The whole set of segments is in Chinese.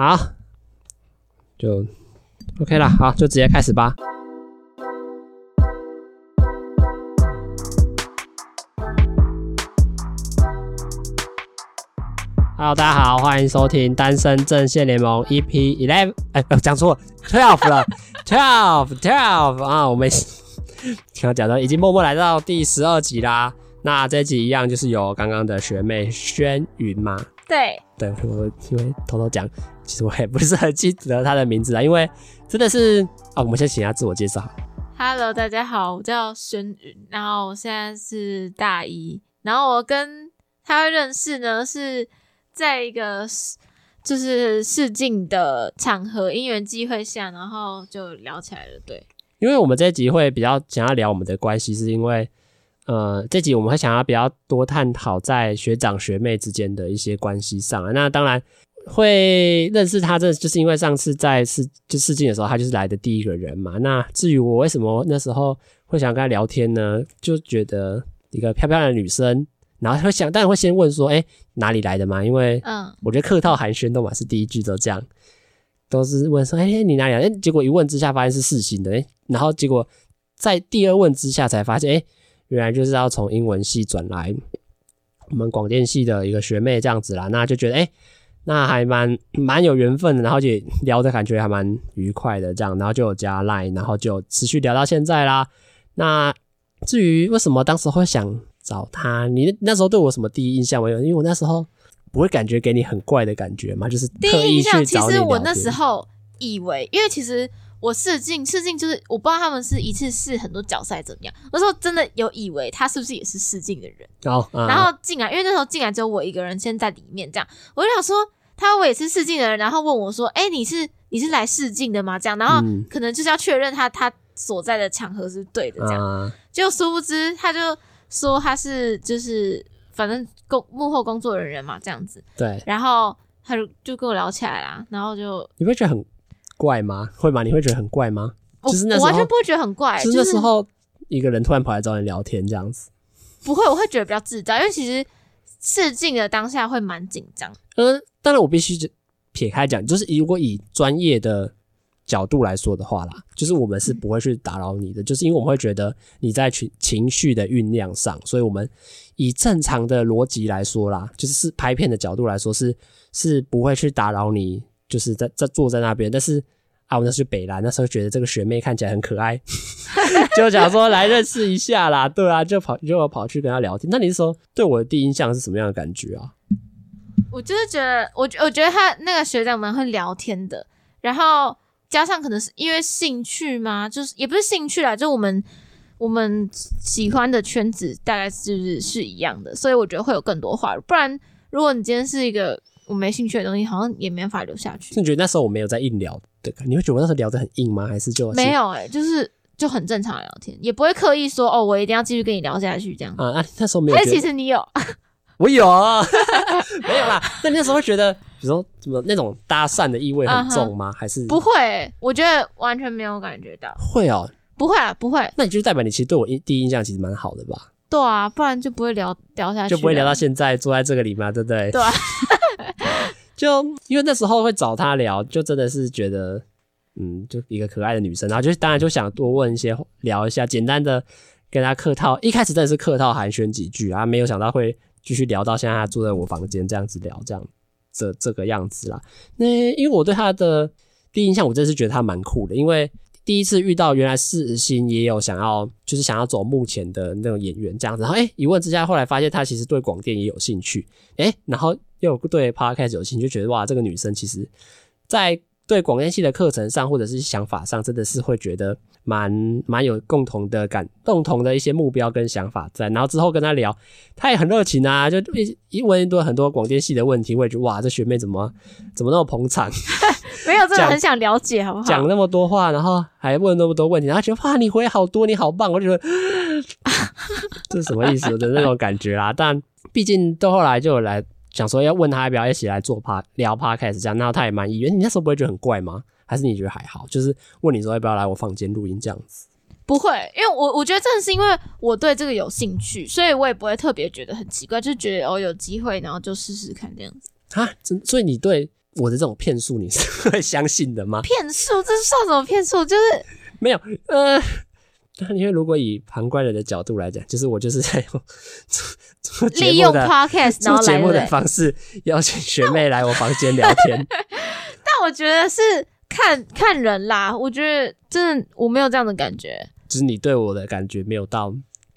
好，就 OK 了，好，就直接开始吧。Hello，大家好，欢迎收听《单身阵线联盟》EP Eleven，哎，讲错了，Twelve 了，Twelve，Twelve 啊，我们刚刚讲到已经默默来到第十二集啦。那这集一样就是有刚刚的学妹轩云嘛。对，对，我因为偷偷讲，其实我也不是很记得他的名字啊，因为真的是啊，我们先请他自我介绍。Hello，大家好，我叫轩云，然后我现在是大一，然后我跟他会认识呢，是在一个就是试镜的场合，因缘机会下，然后就聊起来了。对，因为我们这一集会比较想要聊我们的关系，是因为。呃，这集我们会想要比较多探讨在学长学妹之间的一些关系上啊。那当然会认识他，这就是因为上次在试就试镜的时候，他就是来的第一个人嘛。那至于我为什么那时候会想跟他聊天呢？就觉得一个漂漂亮的女生，然后会想，当然会先问说，哎，哪里来的嘛？因为嗯，我觉得客套寒暄都嘛是第一句都这样，都是问说，哎，你哪里来？哎，结果一问之下发现是世新的，哎，然后结果在第二问之下才发现，哎。原来就是要从英文系转来我们广电系的一个学妹这样子啦，那就觉得哎、欸，那还蛮 蛮有缘分的，然后也聊的感觉还蛮愉快的这样，然后就有加 line，然后就持续聊到现在啦。那至于为什么当时会想找他，你那时候对我什么第一印象没有？因为我那时候不会感觉给你很怪的感觉嘛，就是。第一印象，其实我那时候以为，因为其实。我试镜，试镜就是我不知道他们是一次试很多角色还是怎么样。那时候真的有以为他是不是也是试镜的人，哦嗯、然后进来，因为那时候进来只有我一个人先在里面，这样我就想说他也是试镜的人，然后问我说：“哎、欸，你是你是来试镜的吗？”这样，然后可能就是要确认他他所在的场合是对的，这样。就、嗯、殊不知他就说他是就是反正工幕后工作人员嘛，这样子。对。然后他就就跟我聊起来啦，然后就你会觉得很。怪吗？会吗？你会觉得很怪吗？我就是那时候我完全不会觉得很怪，就是那时候一个人突然跑来找你聊天这样子，不会，我会觉得比较自在，因为其实试镜的当下会蛮紧张。嗯，当然我必须撇开讲，就是如果以专业的角度来说的话啦，就是我们是不会去打扰你的，嗯、就是因为我们会觉得你在情情绪的酝酿上，所以我们以正常的逻辑来说啦，就是是拍片的角度来说是是不会去打扰你。就是在在坐在那边，但是啊，我那时候北兰，那时候觉得这个学妹看起来很可爱，就想说来认识一下啦。对啊，就跑就跑去跟她聊天。那你是说对我的第一印象是什么样的感觉啊？我就是觉得，我我觉得他那个学长蛮会聊天的，然后加上可能是因为兴趣嘛，就是也不是兴趣啦，就我们我们喜欢的圈子大概是是一样的，所以我觉得会有更多话。不然，如果你今天是一个。我没兴趣的东西，好像也没法留下去。你觉得那时候我没有在硬聊的？你会觉得我那时候聊得很硬吗？还是就没有、欸？哎，就是就很正常的聊天，也不会刻意说哦，我一定要继续跟你聊下去这样。啊啊，那时候没有。哎，其实你有，我有，没有啦。那你那时候会觉得，比如说什么那种搭讪的意味很重吗？Uh huh. 还是不会、欸？我觉得完全没有感觉到。会哦、喔，不会啊，不会。那你就代表你其实对我印第一印象其实蛮好的吧？对啊，不然就不会聊聊下去，就不会聊到现在坐在这个里嘛，对不对？对啊。就因为那时候会找她聊，就真的是觉得，嗯，就一个可爱的女生，然后就当然就想多问一些，聊一下，简单的跟她客套。一开始真的是客套寒暄几句啊，没有想到会继续聊到现在，她住在我房间这样子聊，这样这这个样子啦。那因为我对她的第一印象，我真的是觉得她蛮酷的，因为第一次遇到，原来四星也有想要，就是想要走目前的那种演员这样子。然后哎，一问之下，后来发现她其实对广电也有兴趣，哎，然后。又对 Podcast 有兴趣，就觉得哇，这个女生其实，在对广电系的课程上，或者是想法上，真的是会觉得蛮蛮有共同的感，共同的一些目标跟想法在。然后之后跟她聊，她也很热情啊，就一一问一堆很多广电系的问题，我也觉得哇，这学妹怎么怎么那么捧场？没有，真的很想了解，好不好？讲那么多话，然后还问那么多问题，然后觉得哇，你回好多，你好棒，我就觉得 这是什么意思的那种感觉啦。但毕竟到后来就有来。想说要问他要不要一起来做趴聊 Podcast 这样，然后他也蛮意愿。你那时候不会觉得很怪吗？还是你觉得还好？就是问你说要不要来我房间录音这样子？不会，因为我我觉得正是因为我对这个有兴趣，所以我也不会特别觉得很奇怪，就觉得哦有机会，然后就试试看这样子。啊，所以你对我的这种骗术，你是 会相信的吗？骗术，这算什么骗术？就是没有，呃，因为如果以旁观人的角度来讲，就是我就是在用 做利用 podcast 做节目的方式邀请学妹来我房间聊天。但我觉得是看看人啦，我觉得真的我没有这样的感觉，就是你对我的感觉没有到，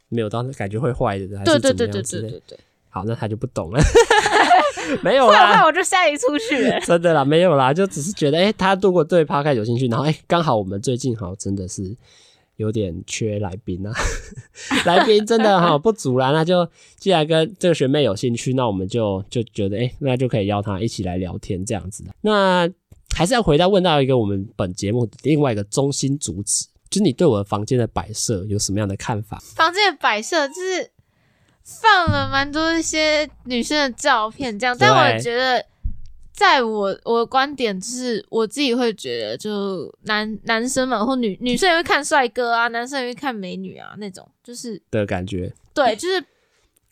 没有到感觉会坏的，还是。对对对对对对对。好，那他就不懂了。没有啦，快我就下一出去。真的啦，没有啦，就只是觉得，哎、欸，他如果对 Podcast 有兴趣，然后，哎、欸，刚好我们最近好真的是有点缺来宾啊，来宾真的哈 不足啦。那就既然跟这个学妹有兴趣，那我们就就觉得，哎、欸，那就可以邀她一起来聊天这样子。那还是要回到问到一个我们本节目另外一个中心主旨，就是你对我的房间的摆设有什么样的看法？房间的摆设就是。放了蛮多一些女生的照片，这样，但我觉得，在我我的观点就是，我自己会觉得，就男男生嘛，或女女生也会看帅哥啊，男生也会看美女啊，那种就是的感觉，对，就是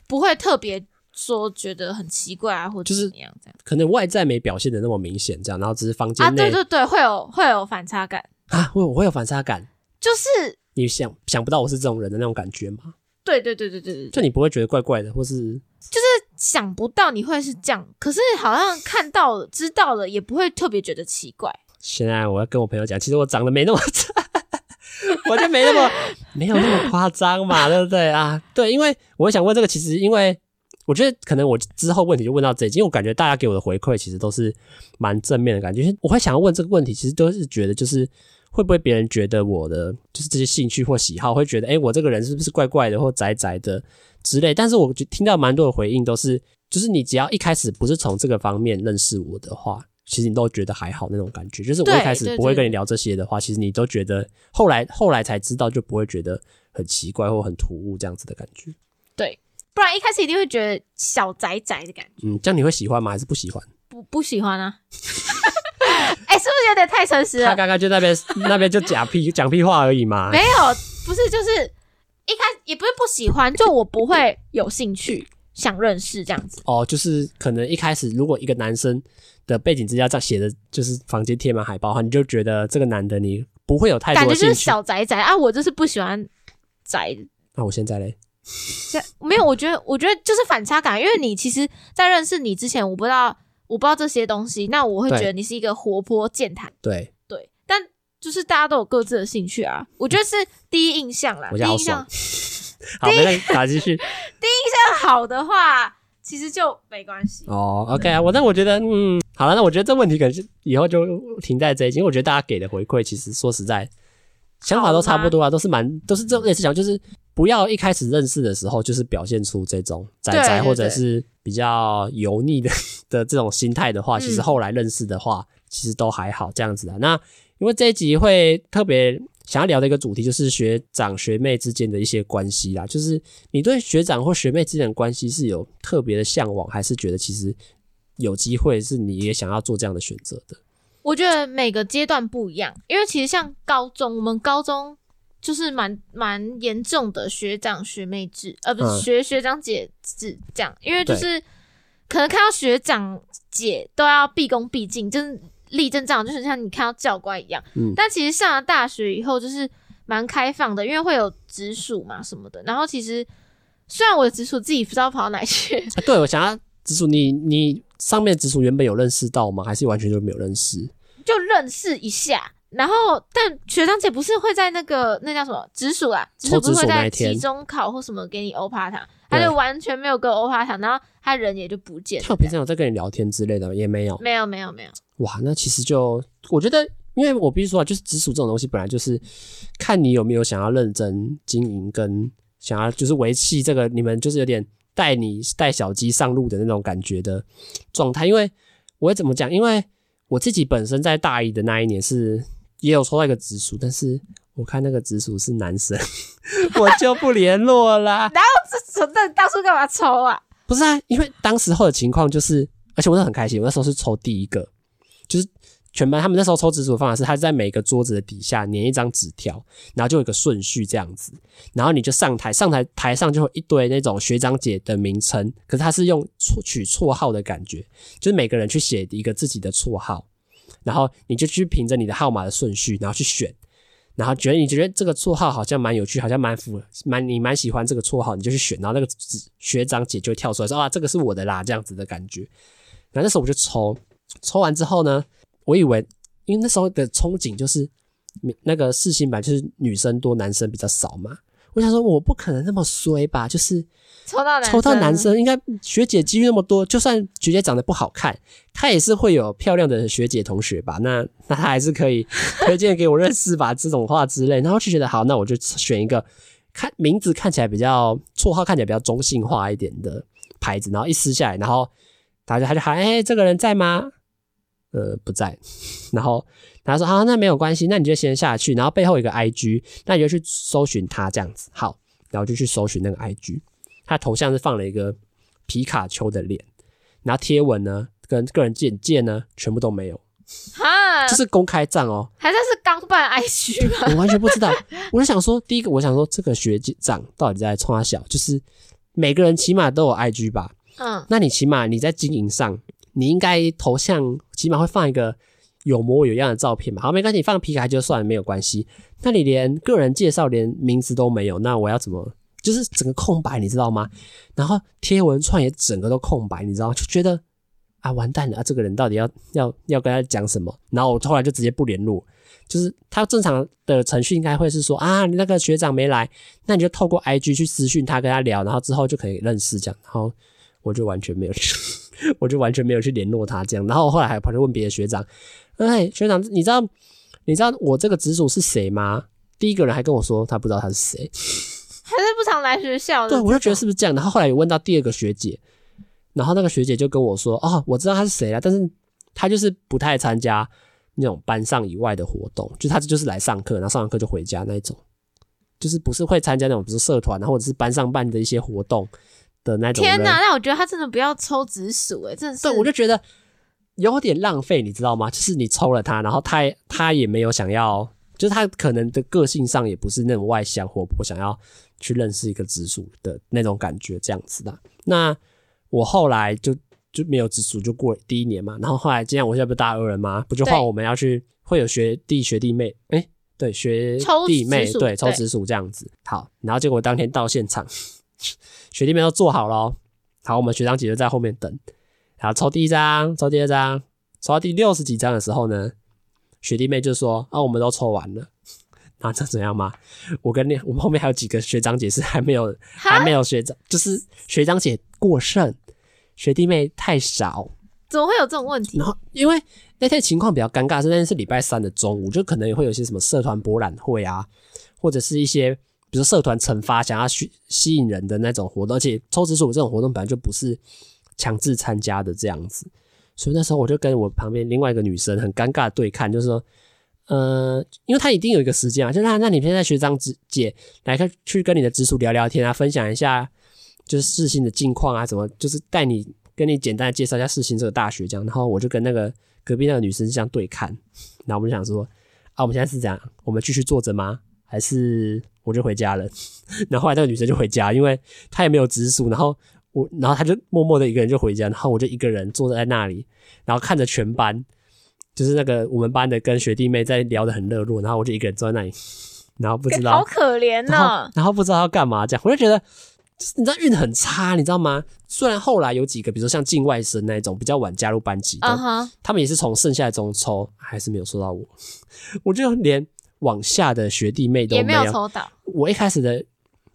不会特别说觉得很奇怪啊，或者怎么样这样，可能外在没表现的那么明显，这样，然后只是房间内，啊，对对对，会有会有反差感啊，会会有反差感，就是你想想不到我是这种人的那种感觉吗？对对对对对对，就你不会觉得怪怪的，或是就是想不到你会是这样，可是好像看到了、知道了，也不会特别觉得奇怪。现在我要跟我朋友讲，其实我长得没那么差，我就没那么没有那么夸张嘛，对不对啊？对，因为我想问这个，其实因为我觉得可能我之后问题就问到这，因为我感觉大家给我的回馈其实都是蛮正面的感觉。我会想要问这个问题，其实都是觉得就是。会不会别人觉得我的就是这些兴趣或喜好，会觉得诶、欸、我这个人是不是怪怪的或宅宅的之类？但是我就听到蛮多的回应，都是就是你只要一开始不是从这个方面认识我的话，其实你都觉得还好那种感觉。就是我一开始不会跟你聊这些的话，其实你都觉得后来后来才知道，就不会觉得很奇怪或很突兀这样子的感觉。对，不然一开始一定会觉得小宅宅的感觉。嗯，这样你会喜欢吗？还是不喜欢？不不喜欢啊。哎、欸，是不是有点太诚实了？他刚刚就那边那边就讲屁讲屁话而已嘛。没有，不是，就是一开始也不是不喜欢，就我不会有兴趣想认识这样子。哦，就是可能一开始如果一个男生的背景之下这样写的，就是房间贴满海报的话，你就觉得这个男的你不会有太多。感觉就是小宅宅啊，我就是不喜欢宅。那我现在嘞？没有，我觉得我觉得就是反差感，因为你其实，在认识你之前，我不知道。我不知道这些东西，那我会觉得你是一个活泼健谈。对对，但就是大家都有各自的兴趣啊，我觉得是第一印象啦。我第一印象，好，没打继续。第一印象好的话，其实就没关系。哦，OK 啊，我那我觉得，嗯，好了，那我觉得这问题可能是以后就停在这一集，因为我觉得大家给的回馈，其实说实在，想法都差不多啊，都是蛮都是这类似讲，就是不要一开始认识的时候，就是表现出这种宅宅或者是。比较油腻的 的这种心态的话，其实后来认识的话，嗯、其实都还好这样子的。那因为这一集会特别想要聊的一个主题，就是学长学妹之间的一些关系啦。就是你对学长或学妹之间的关系是有特别的向往，还是觉得其实有机会是你也想要做这样的选择的？我觉得每个阶段不一样，因为其实像高中，我们高中。就是蛮蛮严重的学长学妹制，呃，不是学学长姐制这样，因为就是可能看到学长姐都要毕恭毕敬，就是立正这样，就是像你看到教官一样。嗯。但其实上了大学以后，就是蛮开放的，因为会有直属嘛什么的。然后其实虽然我的直属自己不知道跑到哪去，啊、对我想要直属，你你上面直属原本有认识到吗？还是完全就没有认识？就认识一下。然后，但学长姐不是会在那个那叫什么直属啊？直属不是会在期中考或什么给你欧趴糖，他就完全没有给我欧趴糖，然后他人也就不见了。他平常有在跟你聊天之类的也没有？没有，没有，没有。哇，那其实就我觉得，因为我必须说啊，就是直属这种东西本来就是看你有没有想要认真经营，跟想要就是维系这个你们就是有点带你带小鸡上路的那种感觉的状态。因为我会怎么讲？因为我自己本身在大一的那一年是。也有抽到一个直属，但是我看那个直属是男生，我就不联络啦。然后这那你当初干嘛抽啊？不是啊，因为当时候的情况就是，而且我是很开心，我那时候是抽第一个，就是全班他们那时候抽直属的方法是，他在每个桌子的底下粘一张纸条，然后就有一个顺序这样子，然后你就上台，上台台上就会一堆那种学长姐的名称，可是他是用绰取绰号的感觉，就是每个人去写一个自己的绰号，然后你就去凭着你的号码的顺序，然后去选，然后觉得你觉得这个绰号好像蛮有趣，好像蛮符，蛮你蛮喜欢这个绰号，你就去选，然后那个学长姐就会跳出来说啊，这个是我的啦，这样子的感觉。然后那时候我就抽，抽完之后呢，我以为，因为那时候的憧憬就是，那个四星版就是女生多，男生比较少嘛。我想说，我不可能那么衰吧？就是抽到抽到男生，应该学姐机遇那么多，就算学姐长得不好看，她也是会有漂亮的学姐同学吧？那那她还是可以 推荐给我认识吧？这种话之类，然后就觉得好，那我就选一个看名字看起来比较，绰号看起来比较中性化一点的牌子，然后一撕下来，然后大家他就喊：“哎，这个人在吗？”呃，不在，然后他说好，那没有关系，那你就先下去，然后背后有一个 IG，那你就去搜寻他这样子，好，然后就去搜寻那个 IG，他头像是放了一个皮卡丘的脸，然后贴文呢跟个人简介呢全部都没有，哈，这是公开账哦，还算是刚办 IG 吗？我完全不知道，我就想说，第一个我想说这个学姐账到底在冲他小，就是每个人起码都有 IG 吧，嗯，那你起码你在经营上。你应该头像起码会放一个有模有样的照片嘛？好，没关系，你放皮卡就算了，没有关系。那你连个人介绍、连名字都没有，那我要怎么？就是整个空白，你知道吗？然后贴文串也整个都空白，你知道？就觉得啊，完蛋了啊！这个人到底要要要跟他讲什么？然后我后来就直接不联络。就是他正常的程序应该会是说啊，你那个学长没来，那你就透过 IG 去私讯他，跟他聊，然后之后就可以认识这样。然后我就完全没有。我就完全没有去联络他这样，然后后来还跑去问别的学长，哎，学长，你知道你知道我这个直属是谁吗？第一个人还跟我说他不知道他是谁，还是不常来学校的。对，我就觉得是不是这样？然后后来有问到第二个学姐，然后那个学姐就跟我说，哦，我知道他是谁了，但是他就是不太参加那种班上以外的活动，就他就是来上课，然后上完课就回家那一种，就是不是会参加那种比如社团，然后或者是班上办的一些活动。的那种天哪，那我觉得他真的不要抽直属哎，真的是。对，我就觉得有点浪费，你知道吗？就是你抽了他，然后他他也没有想要，就是他可能的个性上也不是那种外向活泼，想要去认识一个直属的那种感觉，这样子的。那我后来就就没有直属，就过第一年嘛。然后后来今天我现在不是大二了吗？不就换我们要去会有学弟学弟妹？哎，对，学弟妹对抽直属这样子。好，然后结果当天到现场。学弟妹都做好了，好，我们学长姐就在后面等。好，抽第一张，抽第二张，抽到第六十几张的时候呢，学弟妹就说：“啊，我们都抽完了。”那这怎样吗？我跟你我们后面还有几个学长姐是还没有，还没有学长，就是学长姐过剩，学弟妹太少。怎么会有这种问题？然后因为那天情况比较尴尬，是那天是礼拜三的中午，就可能也会有些什么社团博览会啊，或者是一些。比如社团惩罚想要吸吸引人的那种活动，而且抽直属这种活动本来就不是强制参加的这样子，所以那时候我就跟我旁边另外一个女生很尴尬的对看，就是说，呃，因为她一定有一个时间啊，就那那你现在学长姐来看去跟你的直属聊聊天啊，分享一下就是世新的近况啊，怎么就是带你跟你简单的介绍一下世新这个大学这样，然后我就跟那个隔壁那个女生这样对看，然后我们就想说，啊，我们现在是这样，我们继续坐着吗？还是？我就回家了，然后后来那个女生就回家，因为她也没有直属，然后我，然后他就默默的一个人就回家，然后我就一个人坐在那里，然后看着全班，就是那个我们班的跟学弟妹在聊得很热络，然后我就一个人坐在那里，然后不知道，好可怜呢、哦，然后不知道要干嘛，这样我就觉得，就是你知道运很差，你知道吗？虽然后来有几个，比如说像境外生那种比较晚加入班级的，uh -huh. 他们也是从剩下的中抽，还是没有抽到我，我就连。往下的学弟妹都没有，也没有抽到。我一开始的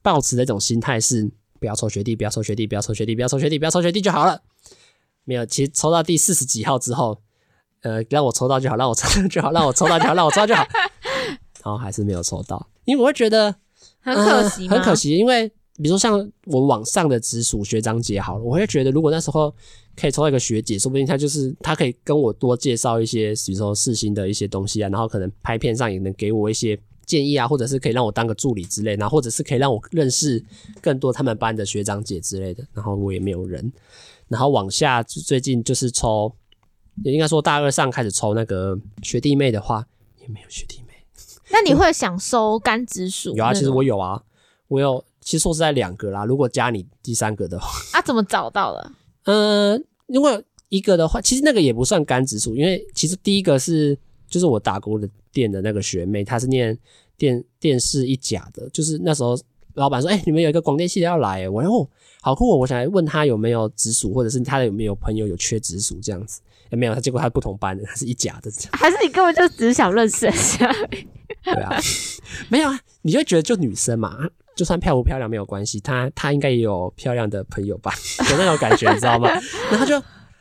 抱持的一种心态是不要抽学弟，不要抽学弟，不要抽学弟，不要抽学弟，不要抽学弟就好了。没有，其实抽到第四十几号之后，呃，让我抽到就好，让我抽到就好，让我抽到就好，让我抽到就好。然后 还是没有抽到，因为我会觉得很可惜，很可惜，因为。比如说像我往上的直属学长姐好了，我会觉得如果那时候可以抽到一个学姐，说不定她就是她可以跟我多介绍一些，比如说世新的一些东西啊，然后可能拍片上也能给我一些建议啊，或者是可以让我当个助理之类，然后或者是可以让我认识更多他们班的学长姐之类的。然后我也没有人，然后往下最近就是抽也应该说大二上开始抽那个学弟妹的话，也没有学弟妹。那你会想收干直属？有啊，其实我有啊，我有，其实说实在两个啦。如果加你第三个的话，啊，怎么找到的？嗯、呃，如果一个的话，其实那个也不算干直属，因为其实第一个是就是我打工的店的那个学妹，她是念电电视一甲的，就是那时候。老板说：“哎、欸，你们有一个广电系的要来，我哦，好酷！我想来问他有没有直属，或者是他有没有朋友有缺直属这样子。也、欸、没有，他结果他不同班的，他是一甲的。还是你根本就只想认识一下？对啊，没有啊，你就觉得就女生嘛，就算漂不漂亮没有关系，她她应该也有漂亮的朋友吧？有那种感觉，你知道吗？然后就。”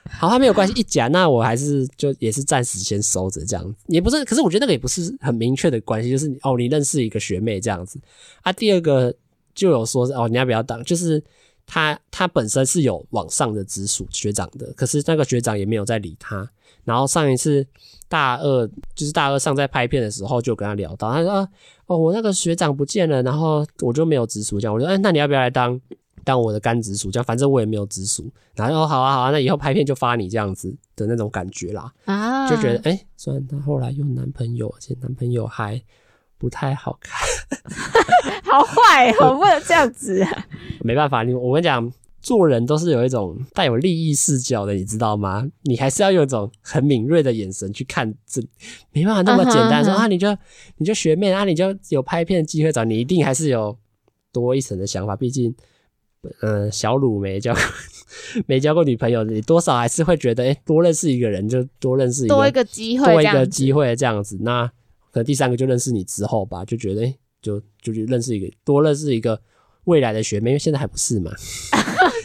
好，他没有关系，一讲，那我还是就也是暂时先收着这样子，也不是，可是我觉得那个也不是很明确的关系，就是哦，你认识一个学妹这样子啊。第二个就有说哦，你要不要当？就是他他本身是有往上的直属学长的，可是那个学长也没有在理他。然后上一次大二就是大二上在拍片的时候，就跟他聊到，他说哦，我那个学长不见了，然后我就没有直属这样，我说哎，那你要不要来当？当我的干直属，这样反正我也没有直属，然后说好啊好啊，那以后拍片就发你这样子的那种感觉啦，啊，就觉得哎，虽然她后来有男朋友，而且男朋友还不太好看，好坏我，不能这样子啊，没办法，你我跟你讲，做人都是有一种带有利益视角的，你知道吗？你还是要用一种很敏锐的眼神去看，这没办法那么简单，uh -huh, uh -huh. 说啊，你就你就学妹啊，你就有拍片的机会找你，一定还是有多一层的想法，毕竟。嗯，小鲁没交过，没交过女朋友，你多少还是会觉得，哎、欸，多认识一个人就多认识一个，多一个机会，多一个机会这样子。那可能第三个就认识你之后吧，就觉得，哎、欸，就就去认识一个，多认识一个未来的学妹，因为现在还不是嘛。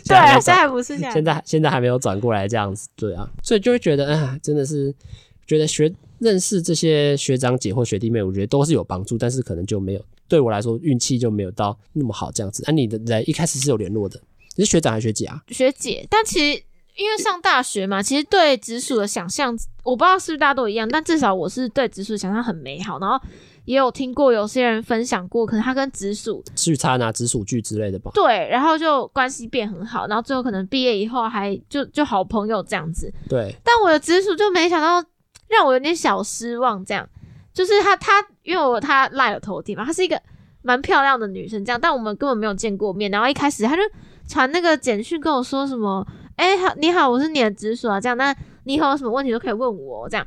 对啊，现在还不是现在，现在现在还没有转过来这样子，对啊，所以就会觉得，哎，真的是觉得学认识这些学长姐或学弟妹，我觉得都是有帮助，但是可能就没有。对我来说，运气就没有到那么好，这样子。那、啊、你的人一开始是有联络的，你是学长还是学姐啊？学姐，但其实因为上大学嘛，其实对直属的想象，我不知道是不是大家都一样，但至少我是对直属想象很美好。然后也有听过有些人分享过，可能他跟直属聚餐啊、直属聚之类的吧。对，然后就关系变很好，然后最后可能毕业以后还就就好朋友这样子。对，但我的直属就没想到，让我有点小失望，这样。就是他，他因为我他赖了头顶嘛，她是一个蛮漂亮的女生，这样，但我们根本没有见过面。然后一开始他就传那个简讯跟我说什么，哎、欸，好，你好，我是你的直属啊，这样，那你以后有什么问题都可以问我，这样。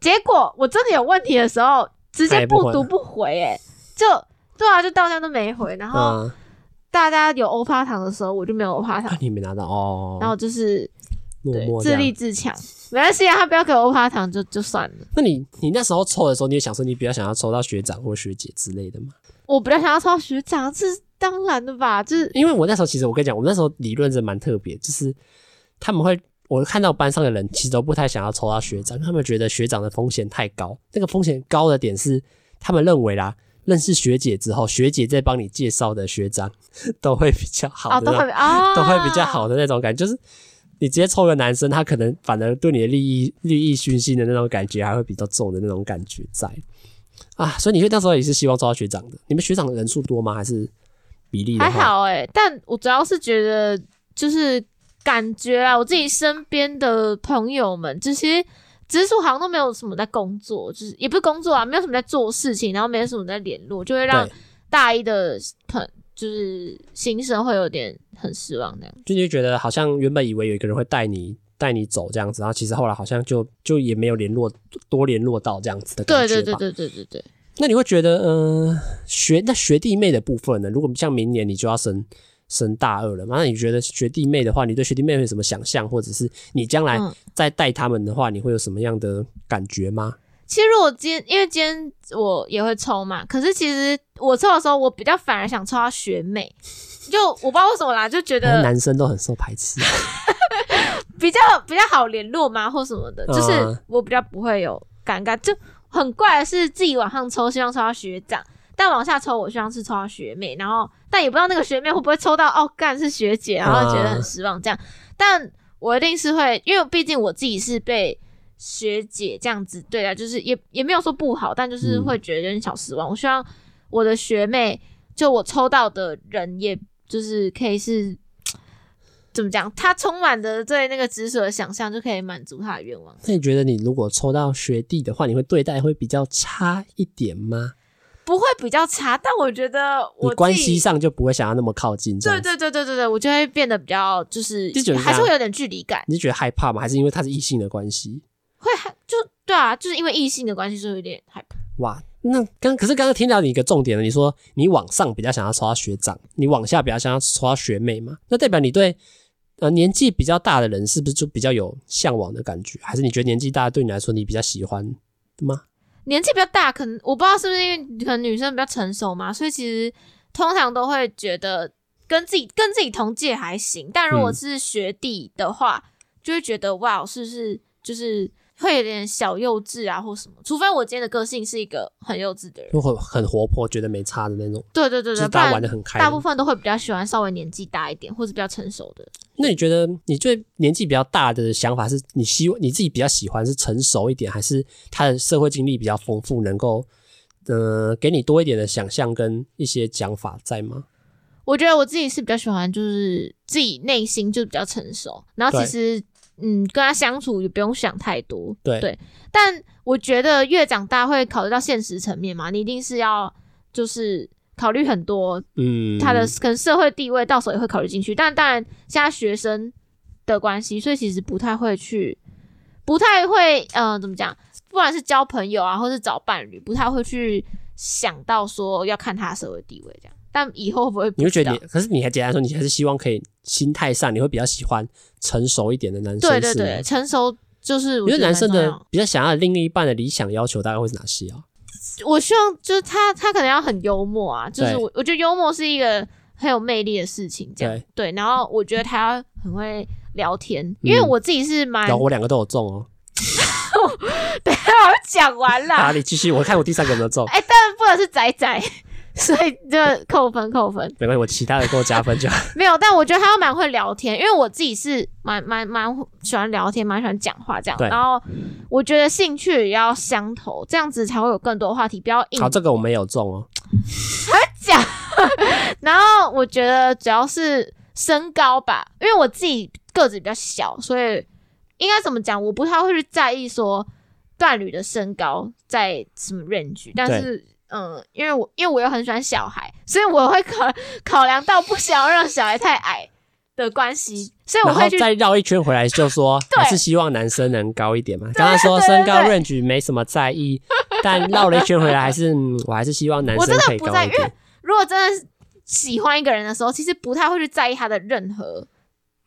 结果我真的有问题的时候，直接不读不回、欸，哎，就对啊，就到现在都没回。然后大家有欧趴糖的时候，我就没有欧趴糖，你没拿到哦。然后就是。对，自立自强，没关系啊，他不要给我欧趴糖就就算了。那你你那时候抽的时候，你也想说你比较想要抽到学长或学姐之类的吗？我比较想要抽到学长，这是当然的吧？就是因为我那时候其实我跟你讲，我那时候理论是蛮特别，就是他们会我看到班上的人其实都不太想要抽到学长，他们觉得学长的风险太高。那个风险高的点是，他们认为啦，认识学姐之后，学姐再帮你介绍的学长 都会比较好的，哦，都会啊，都会比较好的那种感觉，就是。你直接抽个男生，他可能反而对你的利益利益熏心的那种感觉还会比较重的那种感觉在啊，所以你会那时候也是希望抽到学长的。你们学长的人数多吗？还是比例还好诶、欸，但我主要是觉得就是感觉啊，我自己身边的朋友们这些直属好像都没有什么在工作，就是也不是工作啊，没有什么在做事情，然后没有什么在联络，就会让大一的朋。就是新生会有点很失望那样，就你觉得好像原本以为有一个人会带你带你走这样子，然后其实后来好像就就也没有联络多联络到这样子的感觉吧。对对对对对对对。那你会觉得，嗯、呃，学那学弟妹的部分呢？如果像明年你就要升升大二了嘛，那你觉得学弟妹的话，你对学弟妹有什么想象，或者是你将来再带他们的话，你会有什么样的感觉吗？其实我今天，因为今天我也会抽嘛，可是其实我抽的时候，我比较反而想抽到学妹，就我不知道为什么啦，就觉得男生都很受排斥，比较比较好联络嘛，或什么的，就是我比较不会有尴尬，就很怪的是自己往上抽，希望抽到学长，但往下抽，我希望是抽到学妹，然后但也不知道那个学妹会不会抽到哦，干是学姐，然后觉得很失望这样，但我一定是会，因为毕竟我自己是被。学姐这样子，对待，就是也也没有说不好，但就是会觉得有点小失望。嗯。我希望我的学妹，就我抽到的人，也就是可以是怎么讲？她充满的对那个直属的想象，就可以满足她的愿望。那你觉得，你如果抽到学弟的话，你会对待会比较差一点吗？不会比较差，但我觉得我关系上就不会想要那么靠近。对对对对对对，我就会变得比较就是，就还是会有点距离感。你觉得害怕吗？还是因为他是异性的关系？会害就对啊，就是因为异性的关系，就有点害怕。哇，那刚可是刚刚听到你一个重点了，你说你往上比较想要抽到学长，你往下比较想要抽到学妹嘛？那代表你对呃年纪比较大的人是不是就比较有向往的感觉？还是你觉得年纪大对你来说你比较喜欢吗？年纪比较大，可能我不知道是不是因为可能女生比较成熟嘛，所以其实通常都会觉得跟自己跟自己同届还行，但如果是学弟的话，嗯、就会觉得哇，是不是就是。会有点小幼稚啊，或什么，除非我今天的个性是一个很幼稚的人，就会很活泼，觉得没差的那种。对对对对，大家玩的很开。大部分都会比较喜欢稍微年纪大一点，或者比较成熟的。那你觉得，你最年纪比较大的想法是你希望你自己比较喜欢是成熟一点，还是他的社会经历比较丰富，能够呃给你多一点的想象跟一些讲法在吗？我觉得我自己是比较喜欢，就是自己内心就比较成熟，然后其实。嗯，跟他相处也不用想太多，对对。但我觉得越长大会考虑到现实层面嘛，你一定是要就是考虑很多，嗯，他的可能社会地位到时候也会考虑进去。但当然，现在学生的关系，所以其实不太会去，不太会，呃，怎么讲？不管是交朋友啊，或是找伴侣，不太会去想到说要看他的社会地位这样。但以后会不会？你会觉得你，可是你还简单说，你还是希望可以心态上，你会比较喜欢成熟一点的男生。对对对，成熟就是因为男生的比较想要的另一半的理想要求大概会是哪些啊？我希望就是他，他可能要很幽默啊，就是我我觉得幽默是一个很有魅力的事情，这样对，对。然后我觉得他要很会聊天，嗯、因为我自己是蛮，我两个都有中哦。等下我讲完了，好，你继续，我看我第三个有没有中？哎、欸，但不能是仔仔。所以就扣分扣分，没关系，我其他的给我加分就好。没有，但我觉得他蛮会聊天，因为我自己是蛮蛮蛮喜欢聊天，蛮喜欢讲话这样。对。然后我觉得兴趣也要相投，这样子才会有更多话题，不要硬。好，这个我没有中哦。还 讲。然后我觉得主要是身高吧，因为我自己个子比较小，所以应该怎么讲，我不太会去在意说伴侣的身高在什么 range，但是。嗯，因为我因为我又很喜欢小孩，所以我会考考量到不想要让小孩太矮的关系，所以我会去再绕一圈回来，就说 还是希望男生能高一点嘛。刚刚说身高 range 没什么在意，但绕了一圈回来，还是我还是希望男生可以高一点。我真的不在意，因为如果真的喜欢一个人的时候，其实不太会去在意他的任何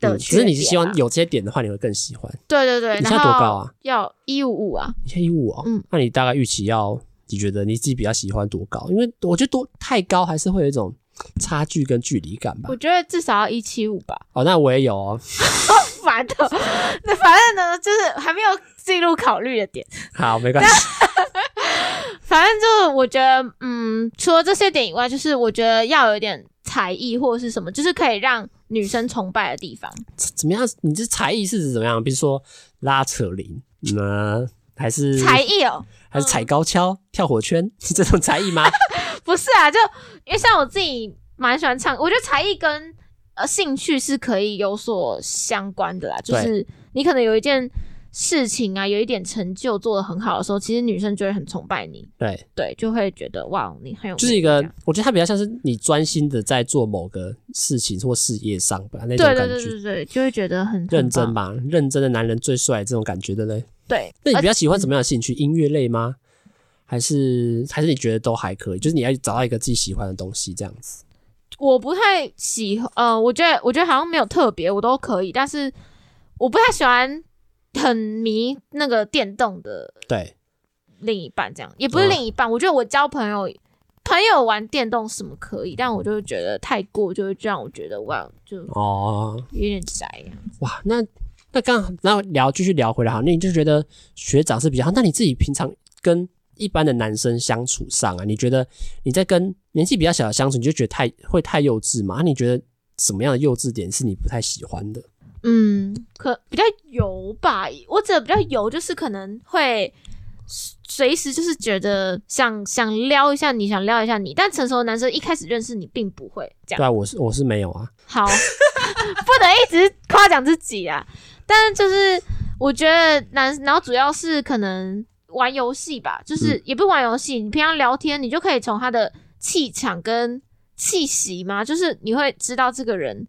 的缺点、啊嗯。只是你是希望有这些点的话，你会更喜欢。对对对，你现在多高啊？要一五五啊？你现在一五五啊？嗯，那你大概预期要？你觉得你自己比较喜欢多高？因为我觉得多太高还是会有一种差距跟距离感吧。我觉得至少要一七五吧。哦，那我也有哦。好 烦的，那反正呢，就是还没有进入考虑的点。好，没关系。反正就是我觉得，嗯，除了这些点以外，就是我觉得要有一点才艺或者是什么，就是可以让女生崇拜的地方。怎么样？你这才艺是指怎么样？比如说拉扯铃，那还是才艺哦？还是踩高跷、嗯、跳火圈是 这种才艺吗？不是啊，就因为像我自己蛮喜欢唱，我觉得才艺跟呃兴趣是可以有所相关的啦。就是你可能有一件事情啊，有一点成就做得很好的时候，其实女生就会很崇拜你。对对，就会觉得哇，你很有，就是一个，我觉得他比较像是你专心的在做某个事情或事业上吧，那种感觉。对对对对对，就会觉得很认真吧，认真的男人最帅，这种感觉对不对？对，那你比较喜欢什么样的兴趣？音乐类吗？还是还是你觉得都还可以？就是你要找到一个自己喜欢的东西，这样子。我不太喜欢，呃，我觉得我觉得好像没有特别，我都可以。但是我不太喜欢很迷那个电动的，对，另一半这样也不是另一半。我觉得我交朋友，朋友玩电动什么可以，但我就觉得太过，就会让我觉得哇，就哦，有点宅啊。哇，那。那刚刚那聊继续聊回来哈，那你就觉得学长是比较好。那你自己平常跟一般的男生相处上啊，你觉得你在跟年纪比较小的相处，你就觉得太会太幼稚吗？你觉得什么样的幼稚点是你不太喜欢的？嗯，可比较油吧。我指的比较油，就是可能会随时就是觉得想想撩一下你，想撩一下你，但成熟的男生一开始认识你并不会这样。对啊，我是我是没有啊。好，不能一直夸奖自己啊。但是就是我觉得男，然后主要是可能玩游戏吧，就是也不玩游戏，嗯，你平常聊天，你就可以从他的气场跟气息嘛，就是你会知道这个人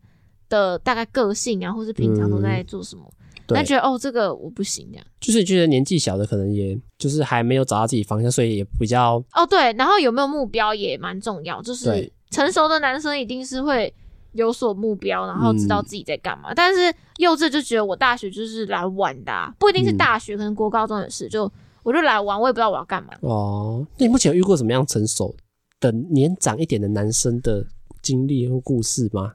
的大概个性啊，或是平常都在做什么。嗯那觉得哦，这个我不行，这样就是觉得年纪小的可能也就是还没有找到自己方向，所以也比较哦对，然后有没有目标也蛮重要，就是成熟的男生一定是会有所目标，然后知道自己在干嘛。嗯、但是幼稚就觉得我大学就是来玩的、啊，不一定是大学，嗯、可能国高中也是，就我就来玩，我也不知道我要干嘛。哦，那你目前有遇过什么样成熟的年长一点的男生的经历或故事吗？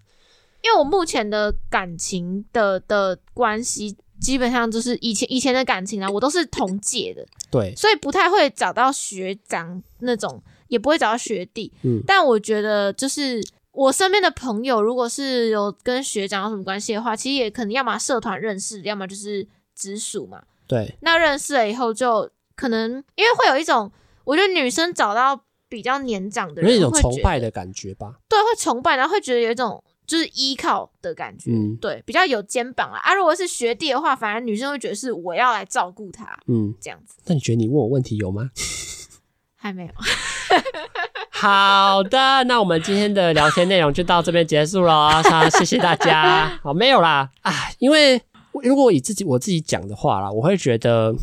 因为我目前的感情的的关系，基本上就是以前以前的感情啊，我都是同届的，对，所以不太会找到学长那种，也不会找到学弟。嗯，但我觉得就是我身边的朋友，如果是有跟学长有什么关系的话，其实也可能要么社团认识，要么就是直属嘛。对，那认识了以后，就可能因为会有一种，我觉得女生找到比较年长的人，有一种崇拜的感觉吧？对，会崇拜，然后会觉得有一种。就是依靠的感觉，嗯，对，比较有肩膀啊。啊，如果是学弟的话，反而女生会觉得是我要来照顾他，嗯，这样子。那你觉得你问我问题有吗？还没有。好的，那我们今天的聊天内容就到这边结束了。好，谢谢大家。好，没有啦。啊，因为如果以自己我自己讲的话啦，我会觉得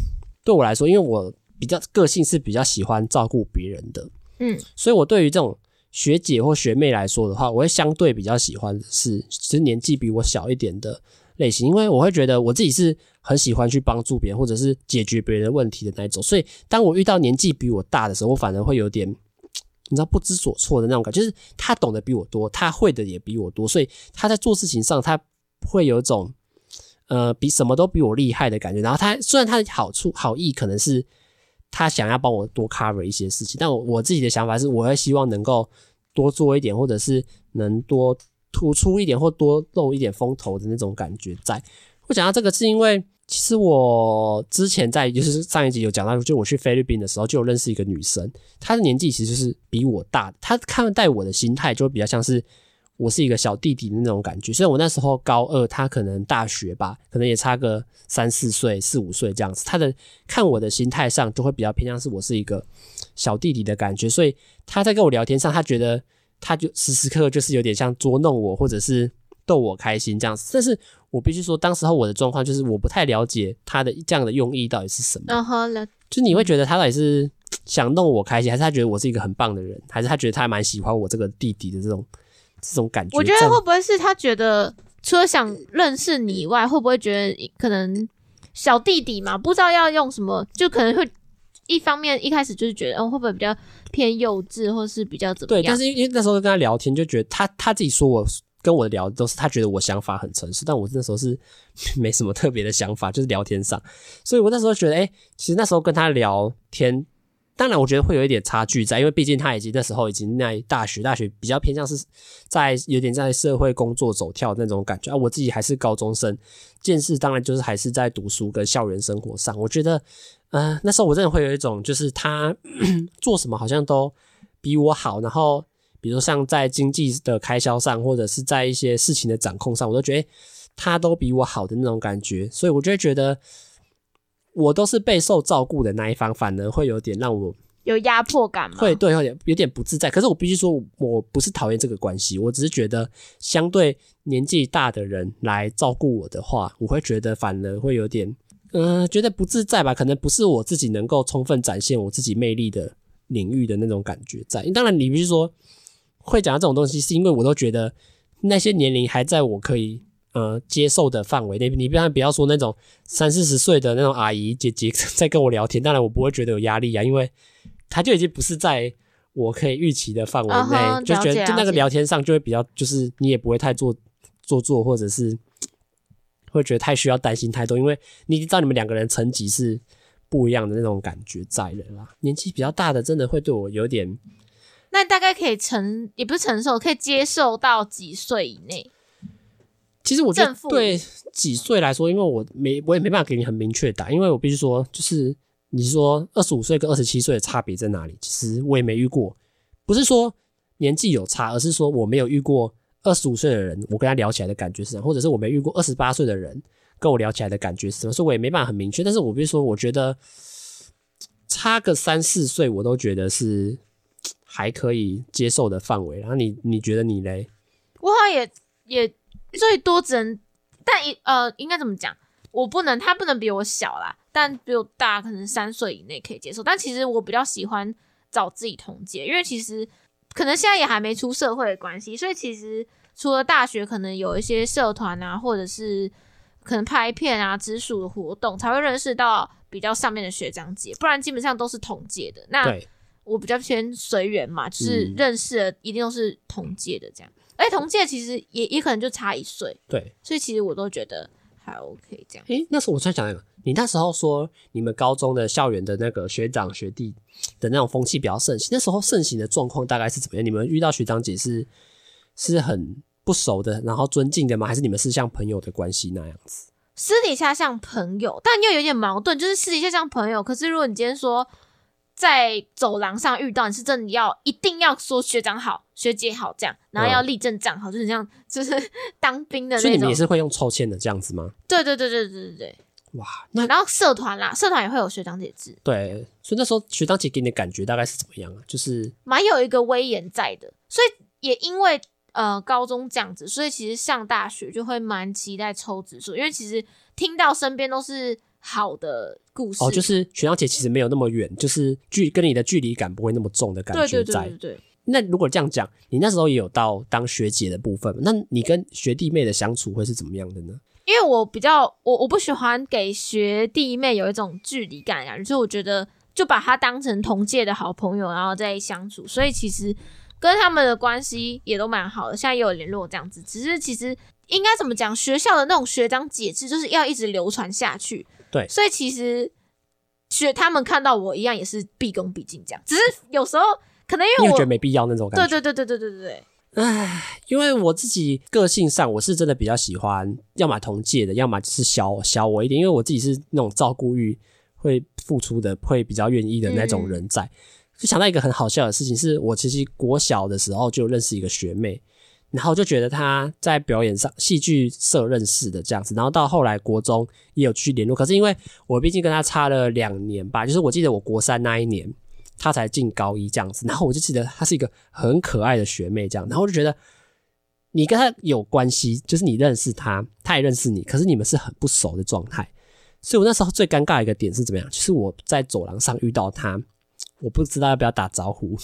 对我来说，因为我比较个性是比较喜欢照顾别人的，嗯，所以我对于这种。学姐或学妹来说的话，我会相对比较喜欢的是，其实年纪比我小一点的类型，因为我会觉得我自己是很喜欢去帮助别人或者是解决别人的问题的那一种。所以，当我遇到年纪比我大的时候，我反而会有点，你知道不知所措的那种感觉，就是他懂得比我多，他会的也比我多，所以他在做事情上，他会有一种呃比什么都比我厉害的感觉。然后他虽然他的好处好意可能是他想要帮我多 cover 一些事情，但我我自己的想法是，我会希望能够。多做一点，或者是能多突出一点，或多露一点风头的那种感觉在。我讲到这个，是因为其实我之前在就是上一集有讲到，就我去菲律宾的时候，就有认识一个女生，她的年纪其实就是比我大，她看待我的心态就比较像是我是一个小弟弟的那种感觉。虽然我那时候高二，他可能大学吧，可能也差个三四岁、四五岁这样子，他的看我的心态上就会比较偏向是我是一个。小弟弟的感觉，所以他在跟我聊天上，他觉得他就时时刻刻就是有点像捉弄我，或者是逗我开心这样子。但是我必须说，当时候我的状况就是我不太了解他的这样的用意到底是什么。Uh-huh. 就你会觉得他到底是想弄我开心，还是他觉得我是一个很棒的人，还是他觉得他还蛮喜欢我这个弟弟的这种这种感觉？我觉得会不会是他觉得除了想认识你以外，会不会觉得可能小弟弟嘛，不知道要用什么，就可能会。一方面一开始就是觉得，嗯，会不会比较偏幼稚，或是比较怎么样？对，但是因为那时候跟他聊天，就觉得他他自己说我跟我聊都是他觉得我想法很成熟，但我那时候是 没什么特别的想法，就是聊天上，所以我那时候觉得，哎、欸，其实那时候跟他聊天，当然我觉得会有一点差距在，因为毕竟他已经那时候已经在大学，大学比较偏向是在有点在社会工作走跳那种感觉啊，我自己还是高中生，见识当然就是还是在读书跟校园生活上，我觉得。嗯、那时候我真的会有一种，就是他 做什么好像都比我好，然后比如说像在经济的开销上，或者是在一些事情的掌控上，我都觉得他都比我好的那种感觉，所以我就觉得我都是备受照顾的那一方，反而会有点让我有压迫感吗？会，对，有点有点不自在。可是我必须说，我不是讨厌这个关系，我只是觉得相对年纪大的人来照顾我的话，我会觉得反而会有点。嗯、呃，觉得不自在吧？可能不是我自己能够充分展现我自己魅力的领域的那种感觉在。当然，你必须说会讲到这种东西，是因为我都觉得那些年龄还在我可以呃接受的范围内。你不要不要说那种三四十岁的那种阿姨姐姐 在跟我聊天，当然我不会觉得有压力啊，因为他就已经不是在我可以预期的范围内，uh-huh, 就觉得就那个聊天上就会比较，就是你也不会太做做作，或者是。会觉得太需要担心太多，因为你知道你们两个人层级是不一样的那种感觉在了啦。年纪比较大的真的会对我有点，那大概可以承也不是承受，可以接受到几岁以内？其实我觉得对几岁来说，因为我没我也没办法给你很明确答，因为我必须说，就是你说二十五岁跟二十七岁的差别在哪里？其实我也没遇过，不是说年纪有差，而是说我没有遇过二十五岁的人，我跟他聊起来的感觉是什么，或者是我没遇过二十八岁的人跟我聊起来的感觉是什么，所以我也没办法很明确。但是我必须说，我觉得差个三四岁，我都觉得是还可以接受的范围。然后你你觉得你嘞？我好像也也最多只能，但一呃，应该怎么讲？我不能，他不能比我小啦，但比我大，可能三岁以内可以接受。但其实我比较喜欢找自己同届，因为其实可能现在也还没出社会的关系，所以其实除了大学，可能有一些社团啊，或者是可能拍片啊、直属的活动，才会认识到比较上面的学长姐，不然基本上都是同届的。那我比较偏随缘嘛，就是认识的一定都是同届的这样。哎、嗯，同届其实也也可能就差一岁，对，所以其实我都觉得。还 OK，这样。诶、欸，那时候我突然想那个，你那时候说你们高中的校园的那个学长学弟的那种风气比较盛行，那时候盛行的状况大概是怎么样？你们遇到学长姐是是很不熟的，然后尊敬的吗？还是你们是像朋友的关系那样子？私底下像朋友，但又有点矛盾，就是私底下像朋友，可是如果你今天说。在走廊上遇到，你是真的要一定要说学长好、学姐好这样，然后要立正站好，嗯、就是这样，就是当兵的那种。所以你们也是会用抽签的这样子吗？对对对对对对对。哇，那然后社团啦，社团也会有学长姐制。对，所以那时候学长姐给你的感觉大概是怎么样啊？就是蛮有一个威严在的，所以也因为呃高中这样子，所以其实上大学就会蛮期待抽指数，因为其实听到身边都是。好的故事哦，就是学长姐其实没有那么远，就是距跟你的距离感不会那么重的感觉在。对对对对对。那如果这样讲，你那时候也有到当学姐的部分，那你跟学弟妹的相处会是怎么样的呢？因为我比较我我不喜欢给学弟妹有一种距离感啊，所以我觉得就把他当成同届的好朋友，然后再相处，所以其实跟他们的关系也都蛮好的，现在也有联络这样子。只是其实应该怎么讲，学校的那种学长解制就是要一直流传下去。对，所以其实学他们看到我一样也是毕恭毕敬这样，只是有时候可能因为我觉得没必要那种感觉。对对对对对对对对，唉，因为我自己个性上我是真的比较喜欢，要么同届的，要么就是小小我一点，因为我自己是那种照顾欲会付出的，会比较愿意的那种人在。就想到一个很好笑的事情，是我其实国小的时候就认识一个学妹。然后就觉得他在表演上戏剧社认识的这样子，然后到后来国中也有去联络，可是因为我毕竟跟他差了两年吧，就是我记得我国三那一年他才进高一这样子，然后我就记得她是一个很可爱的学妹这样，然后我就觉得你跟他有关系，就是你认识他，他也认识你，可是你们是很不熟的状态，所以我那时候最尴尬的一个点是怎么样？就是我在走廊上遇到他，我不知道要不要打招呼。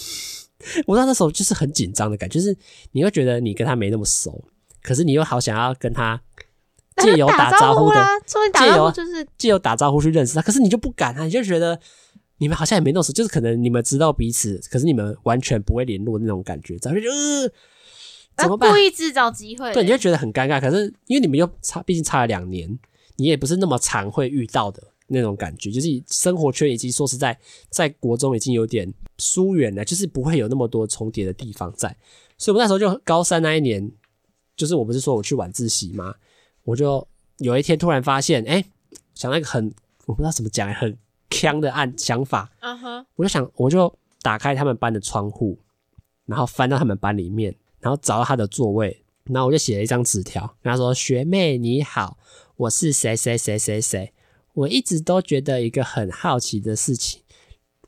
我那时候就是很紧张的感觉，就是你会觉得你跟他没那么熟，可是你又好想要跟他借由打招呼的，借由就是借由打招呼去认识他，可是你就不敢啊，你就觉得你们好像也没那么熟，就是可能你们知道彼此，可是你们完全不会联络那种感觉，然后就呃怎么办？故意制造机会，对，你就觉得很尴尬。可是因为你们又差，毕竟差了两年，你也不是那么常会遇到的。那种感觉，就是生活圈以及说实在，在国中已经有点疏远了，就是不会有那么多重叠的地方在。所以我那时候就高三那一年，就是我不是说我去晚自习吗？我就有一天突然发现，哎、欸，想那个很我不知道怎么讲，很锵的案想法。嗯哼，我就想，我就打开他们班的窗户，然后翻到他们班里面，然后找到他的座位，然后我就写了一张纸条，跟他说：“学妹你好，我是谁谁谁谁谁。”我一直都觉得一个很好奇的事情，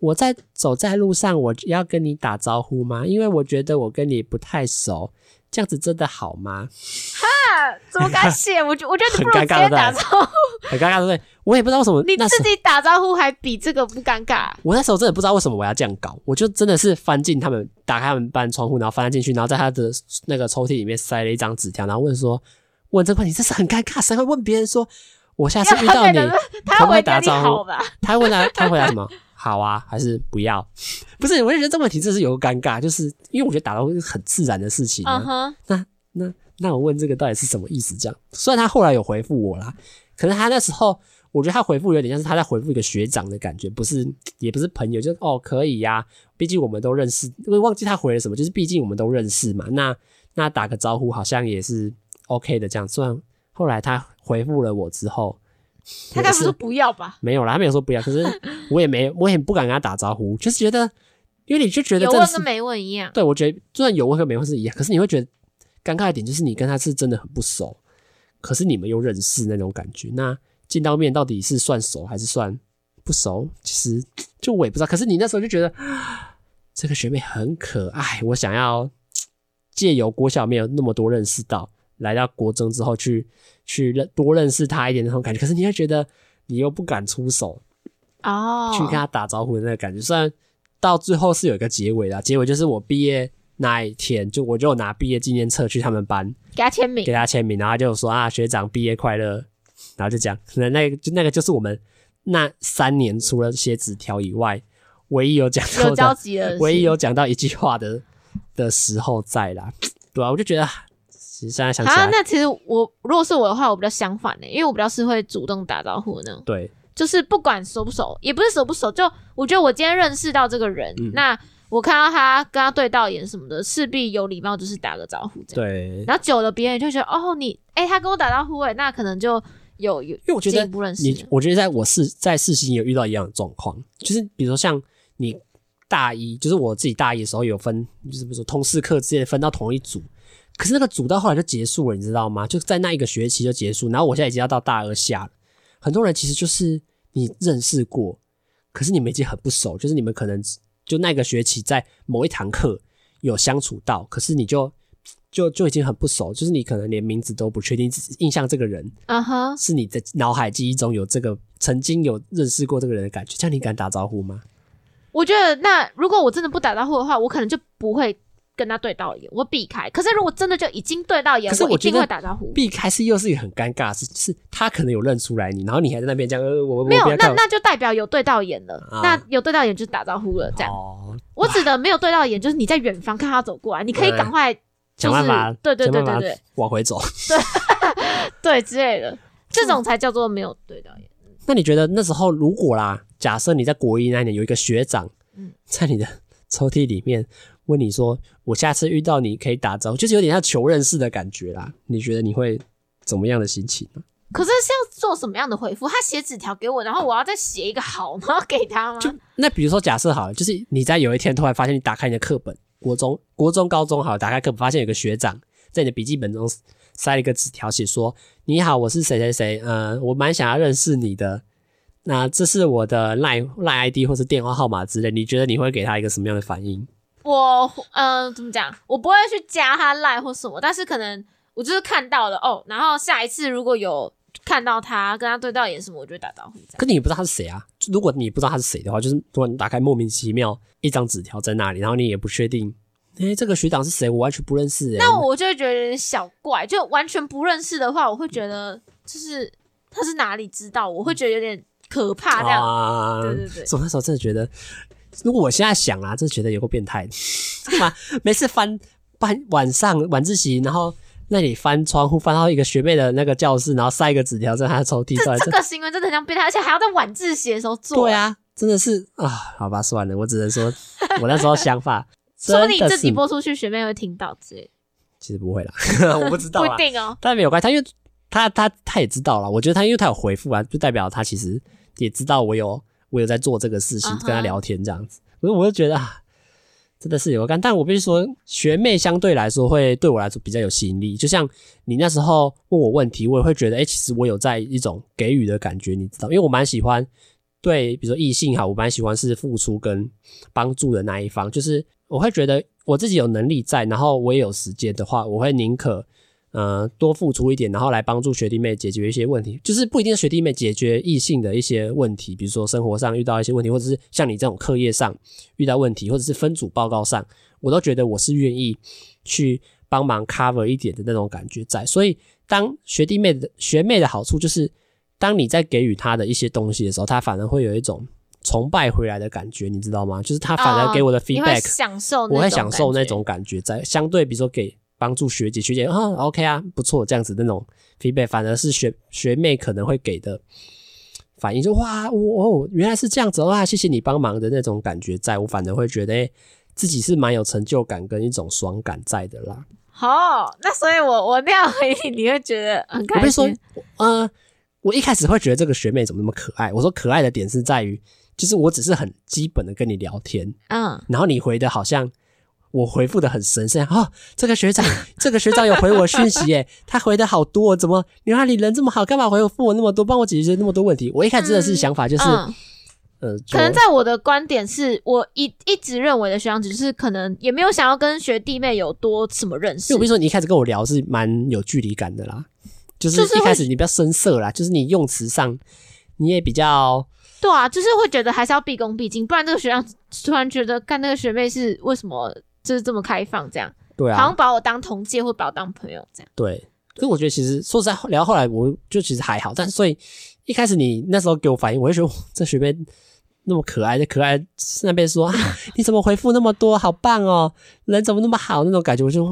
我在走在路上，我要跟你打招呼吗？因为我觉得我跟你不太熟，这样子真的好吗？哈，怎么敢写？我觉我觉得你不如直接打招呼，很尴尬，对不对？我也不知道为什么你自己打招呼还比这个不尴尬。我那时候真的不知道为什么我要这样搞，我就真的是翻进他们，打开他们班窗户，然后翻进去，然后在他的那个抽屉里面塞了一张纸条，然后问说：“问这个问题，这是很尴尬，谁会问别人说？”我下次遇到你，他会打招呼吧？他问 他，他回答什么？好啊，还是不要？不是，我就觉得这问题真是有个尴尬，就是因为我觉得打招呼是很自然的事情。嗯哼，那那那我问这个到底是什么意思？这样，虽然他后来有回复我啦，可是他那时候，我觉得他回复有点像是他在回复一个学长的感觉，不是，也不是朋友，就是哦，可以呀，毕竟我们都认识。因为忘记他回了什么，就是毕竟我们都认识嘛。那那打个招呼好像也是 OK 的，这样，虽然。后来他回复了我之后，他该不是说不要吧？没有啦，他没有说不要。可是 我也没，我也不敢跟他打招呼，就是觉得，因为你就觉得有问跟没问一样。对，我觉得就算有问跟没问是一样，可是你会觉得尴尬一点，就是你跟他是真的很不熟，可是你们又认识那种感觉。那见到面到底是算熟还是算不熟？其实就我也不知道。可是你那时候就觉得 这个学妹很可爱，我想要借由郭小没有那么多认识到，来到国中之后去去认多认识他一点那种感觉。可是你会觉得你又不敢出手。哦，去跟他打招呼的那个感觉，虽然到最后是有一个结尾的，结尾就是我毕业那一天，就我就拿毕业纪念册去他们班给他签名，给他签名，然后他就说啊，学长毕业快乐，然后就讲，可能那个就那个就是我们那三年除了写纸条以外，唯一有讲到有交集的，唯一有讲到一句话的的时候在啦，对啊，我就觉得其实现在想起来，啊，那其实我如果是我的话，我比较相反的，因为我比较是会主动打招呼的那种，对。就是不管熟不熟，也不是熟不熟，就我觉得我今天认识到这个人，嗯、那我看到他跟他对到眼什么的，势必有礼貌，就是打个招呼这样。对。然后久了，别人就觉得哦，你哎、欸，他跟我打招呼哎，那可能就有有，因为我觉得不认识你，我觉得在我是在世新有遇到一样的状况，就是比如说像你大一，就是我自己大一的时候有分，就是比如说通识课之类分到同一组，可是那个组到后来就结束了，你知道吗？就在那一个学期就结束，然后我现在已经要到大二下了。很多人其实就是你认识过，可是你们已经很不熟，就是你们可能就那个学期在某一堂课有相处到，可是你就就就已经很不熟，就是你可能连名字都不确定，印象这个人，啊哈，是你的脑海记忆中有这个曾经有认识过这个人的感觉，这样你敢打招呼吗？我觉得那如果我真的不打招呼的话，我可能就不会。跟他对到眼，我避开。可是如果真的就已经对到眼，可是我，我一定会打招呼。避开是又是一个很尴尬的事，是是他可能有认出来你，然后你还在那边这样，呃，我没有，那那就代表有对到眼了。啊、那有对到眼就打招呼了，这样。哦、我指的没有对到眼，就是你在远方看他走过来，你可以赶快就是想办法，对对对对对，往回走，对对之类的，这种才叫做没有对到眼。那你觉得那时候如果啦，假设你在国一那年有一个学长，在你的抽屉里面。问你说，我下次遇到你可以打招呼，就是有点像求认识的感觉啦。你觉得你会怎么样的心情呢？可是是要做什么样的回复？他写纸条给我，然后我要再写一个好，然 后给他吗？就那比如说，假设好了，就是你在有一天突然发现，你打开你的课本，国中、国中、高中好了，打开课本发现有个学长在你的笔记本中塞了一个纸条，写说：“你好，我是谁谁谁，呃，我蛮想要认识你的。那这是我的 Line Line ID 或是电话号码之类，你觉得你会给他一个什么样的反应？”我嗯、呃，怎么讲？我不会去加他赖或什么，但是可能我就是看到了哦，然后下一次如果有看到他跟他对到眼什么，我就会打招呼。可你也不知道他是谁啊？如果你不知道他是谁的话，就是突然打开莫名其妙一张纸条在那里，然后你也不确定，哎，这个学长是谁？我完全不认识。那我就会觉得有点小怪，就完全不认识的话，我会觉得就是他是哪里知道？我会觉得有点可怕这样。啊、对对对，所以那时候真的觉得。如果我现在想啊，真的觉得有个变态，干嘛？每次翻翻晚上晚自习，然后那里翻窗户翻到一个学妹的那个教室，然后塞一个纸条在她的抽屉。这这个行为真的很像变态，而且还要在晚自习的时候做。对啊，真的是啊，好吧，算了，我只能说，我那时候想法，说不定你自己播出去，学妹会听到之类。其实不会啦，我不知道，不一定哦。但没有关系，他因为他他他也知道了，我觉得他因为他有回复啊，就代表他其实也知道我有。我有在做这个事情，跟他聊天这样子，可是我就觉得啊，真的是有干。但我必须说，学妹相对来说会对我来说比较有吸引力。就像你那时候问我问题，我也会觉得，哎，其实我有在一种给予的感觉，你知道？因为我蛮喜欢对，比如说异性哈，我蛮喜欢是付出跟帮助的那一方。就是我会觉得我自己有能力在，然后我也有时间的话，我会宁可。呃，多付出一点，然后来帮助学弟妹解决一些问题，就是不一定是学弟妹解决异性的一些问题，比如说生活上遇到一些问题，或者是像你这种课业上遇到问题，或者是分组报告上，我都觉得我是愿意去帮忙 cover 一点的那种感觉在。所以，当学弟妹的学妹的好处就是，当你在给予她的一些东西的时候，她反而会有一种崇拜回来的感觉，你知道吗？就是他反而给我的 feedback，、哦、享受我会享受那种感觉在，相对比如说给。帮助学姐，学姐啊，OK 啊，不错，这样子那种 feedback，反而是学学妹可能会给的反应，就哇，哦，原来是这样子哇，谢谢你帮忙的那种感觉在，在我反而会觉得，哎，自己是蛮有成就感跟一种爽感在的啦。好，那所以我我那样回你，你会觉得很开心。我会说，呃，我一开始会觉得这个学妹怎么那么可爱？我说可爱的点是在于，就是我只是很基本的跟你聊天，嗯，然后你回的好像我回复的很神圣哦，这个学长，这个学长有回我讯息耶，他回的好多，怎么你看你人这么好，干嘛回复我那么多，帮我解决那么多问题？我一开始真的是想法就是。嗯嗯呃，可能在我的观点是，我一一直认为的学长只是可能也没有想要跟学弟妹有多什么认识。就比如说你一开始跟我聊是蛮有距离感的啦，就是一开始你比较生涩啦，就是你用词上你也比较对啊，就是会觉得还是要毕恭毕敬，不然这个学长突然觉得干那个学妹是为什么就是这么开放这样，对啊，好像把我当同届或把我当朋友这样。对，所以我觉得其实说实在聊到后来我就其实还好，但所以一开始你那时候给我反应，我就觉得这学妹。那么可爱的可爱，那边说、啊、你怎么回复那么多，好棒哦，人怎么那么好，那种感觉，我就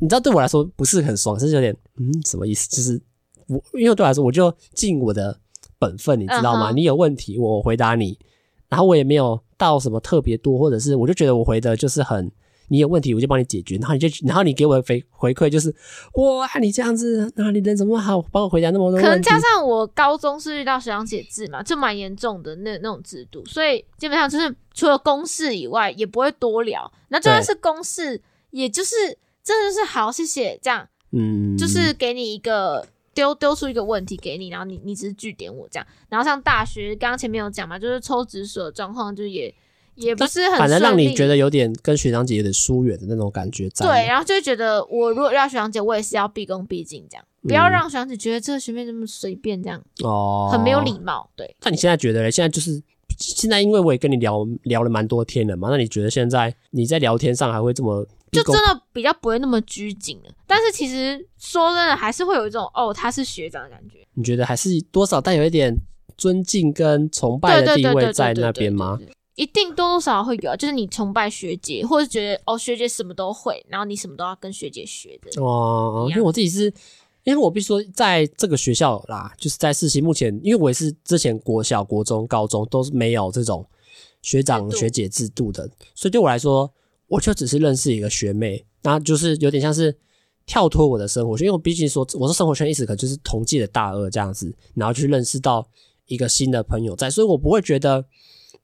你知道，对我来说不是很爽，是有点嗯，什么意思？就是我因为对我来说，我就尽我的本分，你知道吗？Uh -huh. 你有问题，我回答你，然后我也没有到什么特别多，或者是我就觉得我回的就是很。你有问题，我就帮你解决。然后你就，然后你给我的回回馈就是，哇，你这样子，那你人怎么好，帮我回答那么多。可能加上我高中是遇到学长姐制嘛，就蛮严重的那那种制度，所以基本上就是除了公事以外，也不会多聊。那就算是公事，也就是真的是好，谢谢这样，嗯，就是给你一个丢丢出一个问题给你，然后你你只是句点我这样。然后像大学，刚刚前面有讲嘛，就是抽直属的状况，就也。也不是很，反正让你觉得有点跟学长姐有点疏远的那种感觉在。对，然后就会觉得我如果要学长姐，我也是要毕恭毕敬这样，不要让学长姐觉得这个学妹这么随便这样，哦，很没有礼貌。对，那你现在觉得嘞？现在就是现在，因为我也跟你聊聊了蛮多天了嘛，那你觉得现在你在聊天上还会这么就真的比较不会那么拘谨了？但是其实说真的，还是会有一种哦，他是学长的感觉。你觉得还是多少带有一点尊敬跟崇拜的地位在那边吗？一定多多少少会有，就是你崇拜学姐，或者觉得哦学姐什么都会，然后你什么都要跟学姐学的。哦，因为我自己是，因为我必须说，在这个学校啦，就是在世新目前，因为我也是之前国小、国中、高中都是没有这种学长学姐制度的，所以对我来说，我就只是认识一个学妹，那就是有点像是跳脱我的生活圈，因为我毕竟说我的生活圈意思可能就是同届的大二这样子，然后去认识到一个新的朋友在，所以我不会觉得。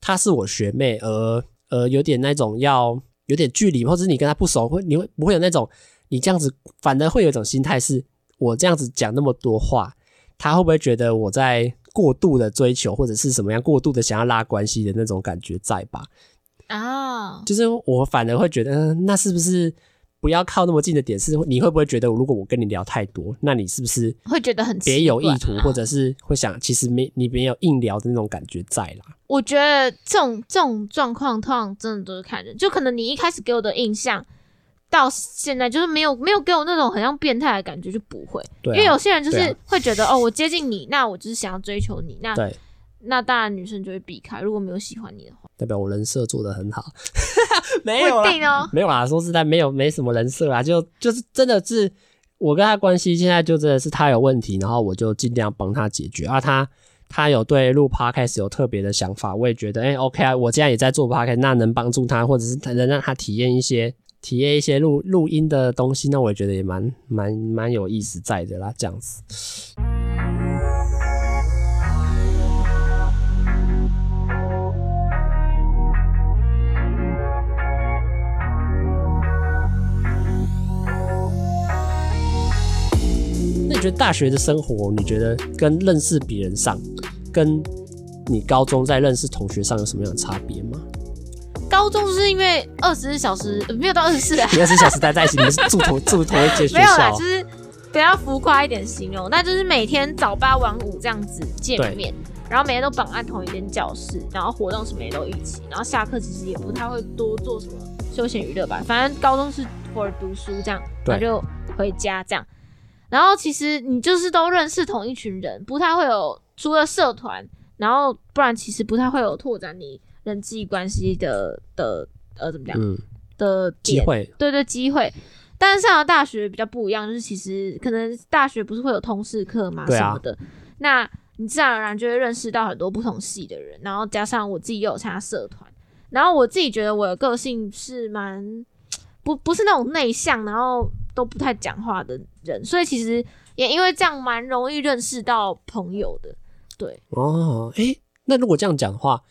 她是我学妹，而呃有点那种要有点距离，或者是你跟她不熟，会你会不会有那种你这样子，反而会有一种心态，是我这样子讲那么多话，她会不会觉得我在过度的追求，或者是什么样过度的想要拉关系的那种感觉在吧？啊、oh.，就是我反而会觉得，嗯，那是不是？不要靠那么近的点是，你会不会觉得，如果我跟你聊太多，那你是不是会觉得很别有意图，或者是会想，其实没你没有硬聊的那种感觉在啦？我觉得这种这种状况，通常真的都是看人，就可能你一开始给我的印象，到现在就是没有没有给我那种很像变态的感觉，就不会。对，因为有些人就是会觉得，哦，我接近你，那我就是想要追求你，那对。那当然，女生就会避开。如果没有喜欢你的话，代表我人设做的很好。没有啦，哦、没有啦。说实在，没有没什么人设啦，就就是真的是我跟他关系现在就真的是他有问题，然后我就尽量帮他解决。啊，他他有对录 podcast 有特别的想法，我也觉得哎、欸、OK 啊。我既然也在做 podcast，那能帮助他，或者是能让他体验一些体验一些录录音的东西，那我也觉得也蛮蛮蛮有意思在的啦，这样子。觉得大学的生活，你觉得跟认识别人上，跟你高中在认识同学上有什么样的差别吗？高中就是因为二十四小时没有到二十四啊，二十四小时待在一起，你们是住同 住同一间学校？没有啦，就是比较浮夸一点形容，那就是每天早八晚五这样子见面，然后每天都绑在同一间教室，然后活动什么也都一起，然后下课其实也不太会多做什么休闲娱乐吧，反正高中是 for 读书这样，那就回家这样。然后其实你就是都认识同一群人，不太会有除了社团，然后不然其实不太会有拓展你人际关系的的呃怎么讲、嗯、的机会，对对机会。但是上了大学比较不一样，就是其实可能大学不是会有通识课嘛什么的、啊，那你自然而然就会认识到很多不同系的人，然后加上我自己又有参加社团，然后我自己觉得我的个性是蛮不不是那种内向，然后。都不太讲话的人，所以其实也因为这样蛮容易认识到朋友的。对哦，诶，那如果这样讲的话，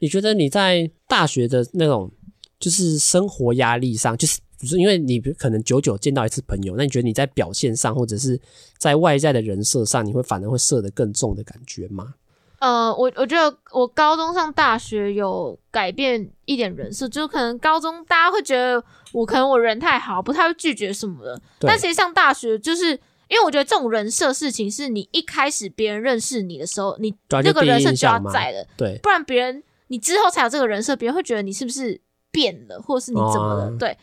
你觉得你在大学的那种就是生活压力上，就是比如说，因为你可能久久见到一次朋友，那你觉得你在表现上或者是在外在的人设上，你会反而会设得更重的感觉吗？呃，我我觉得我高中上大学有改变一点人设，就可能高中大家会觉得我可能我人太好，不太会拒绝什么的。但其实上大学，就是因为我觉得这种人设事情，是你一开始别人认识你的时候，你这个人设就要在的，对，不然别人你之后才有这个人设，别人会觉得你是不是变了，或者是你怎么了？哦、对，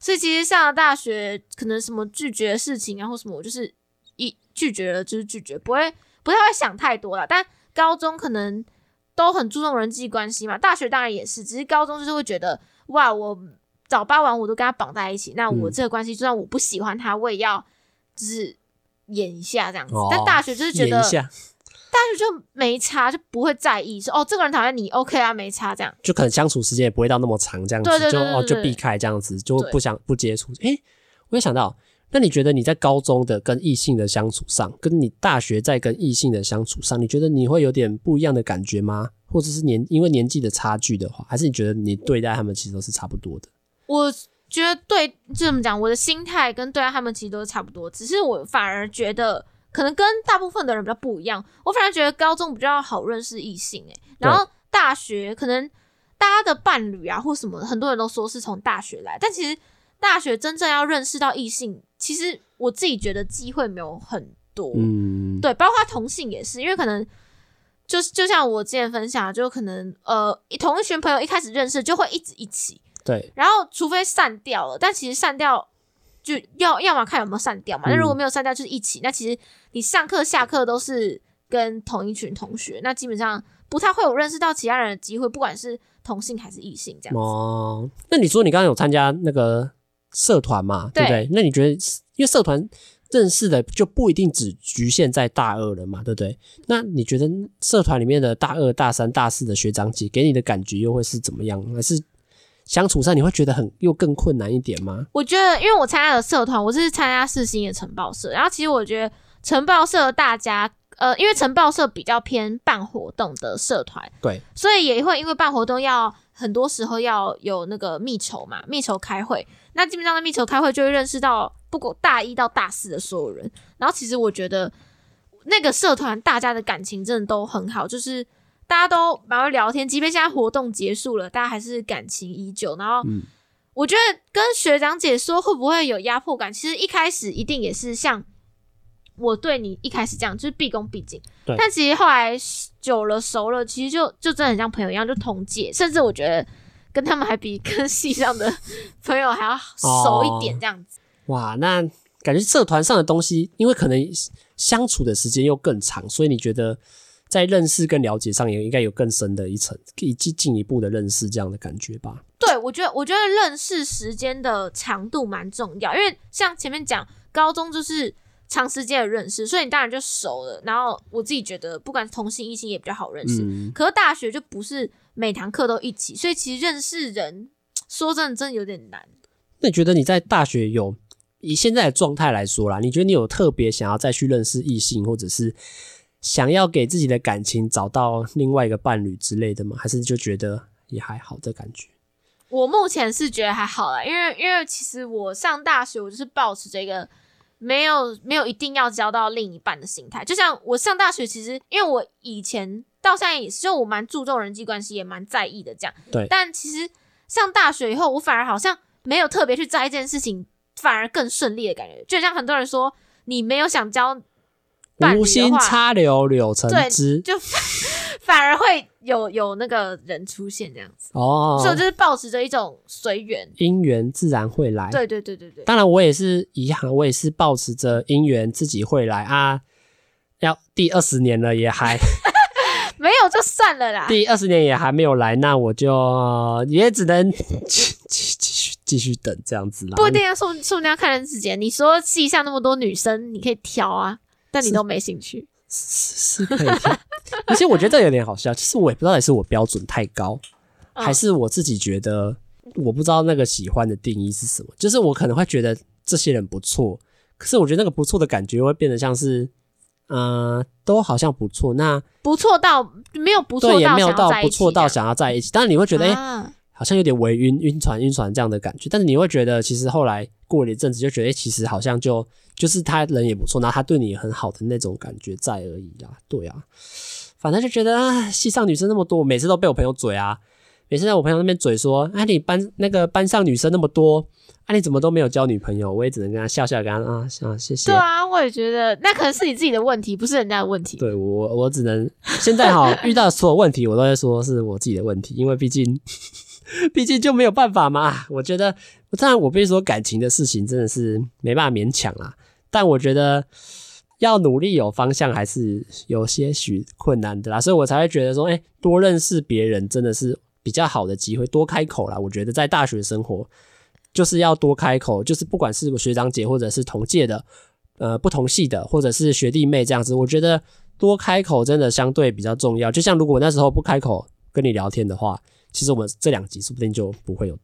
所以其实上了大学，可能什么拒绝的事情啊，或什么，我就是一拒绝了就是拒绝，不会不太会想太多了，但。高中可能都很注重人际关系嘛，大学当然也是，只是高中就是会觉得哇，我早八晚五都跟他绑在一起，那我这个关系就算我不喜欢他，我也要就是演一下这样子。哦、但大学就是觉得，大学就没差，就不会在意说哦，这个人讨厌你，OK 啊，没差这样，就可能相处时间也不会到那么长，这样子对对对对对就哦就避开这样子，就不想不接触。诶，我也想到。那你觉得你在高中的跟异性的相处上，跟你大学在跟异性的相处上，你觉得你会有点不一样的感觉吗？或者是年因为年纪的差距的话，还是你觉得你对待他们其实都是差不多的？我觉得对，就这么讲，我的心态跟对待他们其实都是差不多，只是我反而觉得可能跟大部分的人比较不一样。我反而觉得高中比较好认识异性，诶，然后大学可能大家的伴侣啊或什么，很多人都说是从大学来，但其实大学真正要认识到异性。其实我自己觉得机会没有很多，嗯，对，包括同性也是，因为可能就是就像我之前分享，就可能呃，同一群朋友一开始认识就会一直一起，对，然后除非散掉了，但其实散掉就要要么看有没有散掉嘛，那、嗯、如果没有散掉就是一起，那其实你上课下课都是跟同一群同学，那基本上不太会有认识到其他人的机会，不管是同性还是异性这样子。哦，那你说你刚刚有参加那个？社团嘛，对不对？那你觉得，因为社团认识的就不一定只局限在大二了嘛，对不对？那你觉得社团里面的大二、大三、大四的学长姐给你的感觉又会是怎么样？还是相处上你会觉得很又更困难一点吗？我觉得，因为我参加的社团，我是参加四星的晨报社，然后其实我觉得晨报社大家，呃，因为晨报社比较偏办活动的社团，对，所以也会因为办活动要很多时候要有那个密筹嘛，密筹开会。那基本上在密球开会就会认识到，不过大一到大四的所有人。然后其实我觉得那个社团大家的感情真的都很好，就是大家都蛮会聊天，即便现在活动结束了，大家还是感情依旧。然后我觉得跟学长姐说会不会有压迫感，其实一开始一定也是像我对你一开始这样，就是毕恭毕敬。但其实后来久了熟了，其实就就真的很像朋友一样，就同届，甚至我觉得。跟他们还比跟系上的 朋友还要熟一点，这样子。哦。哇，那感觉社团上的东西，因为可能相处的时间又更长，所以你觉得在认识跟了解上也应该有更深的一层，可以进进一步的认识这样的感觉吧？对，我觉得，我觉得认识时间的长度蛮重要，因为像前面讲，高中就是长时间的认识，所以你当然就熟了。然后我自己觉得，不管是同性异性也比较好认识。嗯。可是大学就不是。每堂课都一起，所以其实认识人，说真的，真的有点难。那你觉得你在大学有以现在的状态来说啦，你觉得你有特别想要再去认识异性，或者是想要给自己的感情找到另外一个伴侣之类的吗？还是就觉得也还好的感觉？我目前是觉得还好啦，因为因为其实我上大学，我就是抱持这个没有没有一定要交到另一半的心态。就像我上大学，其实因为我以前。到现在也是，就我蛮注重人际关系，也蛮在意的这样。对。但其实上大学以后，我反而好像没有特别去在意这件事情，反而更顺利的感觉。就像很多人说，你没有想交无心插柳柳成枝，就 反而会有有那个人出现这样子。哦。所以我就是保持着一种随缘，姻缘自然会来。对对对对对。当然，我也是一样，我也是保持着姻缘自己会来啊。要第二十年了，也还。没有就算了啦。第二十年也还没有来，那我就也只能继继继续继续等这样子啦。不一定要送送人家看人之间，你说系上那么多女生，你可以挑啊，但你都没兴趣。是，是，可以挑。而且我觉得这有点好笑，其实我也不知道也是我标准太高，还是我自己觉得我不知道那个喜欢的定义是什么。就是我可能会觉得这些人不错，可是我觉得那个不错的感觉会变得像是。呃，都好像不错。那不错到没有不错到对，也没有到不错到想要在一起。但是你会觉得，哎、好像有点微晕、晕船、晕船这样的感觉。但是你会觉得，其实后来过了一阵子，就觉得，其实好像就就是他人也不错，然后他对你也很好的那种感觉在而已啦。对啊，反正就觉得啊，系上女生那么多，每次都被我朋友嘴啊。每次在我朋友那边嘴说，啊，你班那个班上女生那么多，啊，你怎么都没有交女朋友？我也只能跟他笑笑，跟他啊，啊，谢谢。对啊，我也觉得那可能是你自己的问题，不是人家的问题。对我，我只能现在哈遇到所有问题，我都会说是我自己的问题，因为毕竟，毕竟就没有办法嘛。我觉得，当然我必须说感情的事情真的是没办法勉强啦，但我觉得要努力有方向，还是有些许困难的啦，所以我才会觉得说，哎、多认识别人真的是。比较好的机会，多开口啦。我觉得在大学生活就是要多开口，就是不管是学长姐或者是同届的，呃，不同系的，或者是学弟妹这样子，我觉得多开口真的相对比较重要。就像如果那时候不开口跟你聊天的话，其实我们这两集说不定就不会有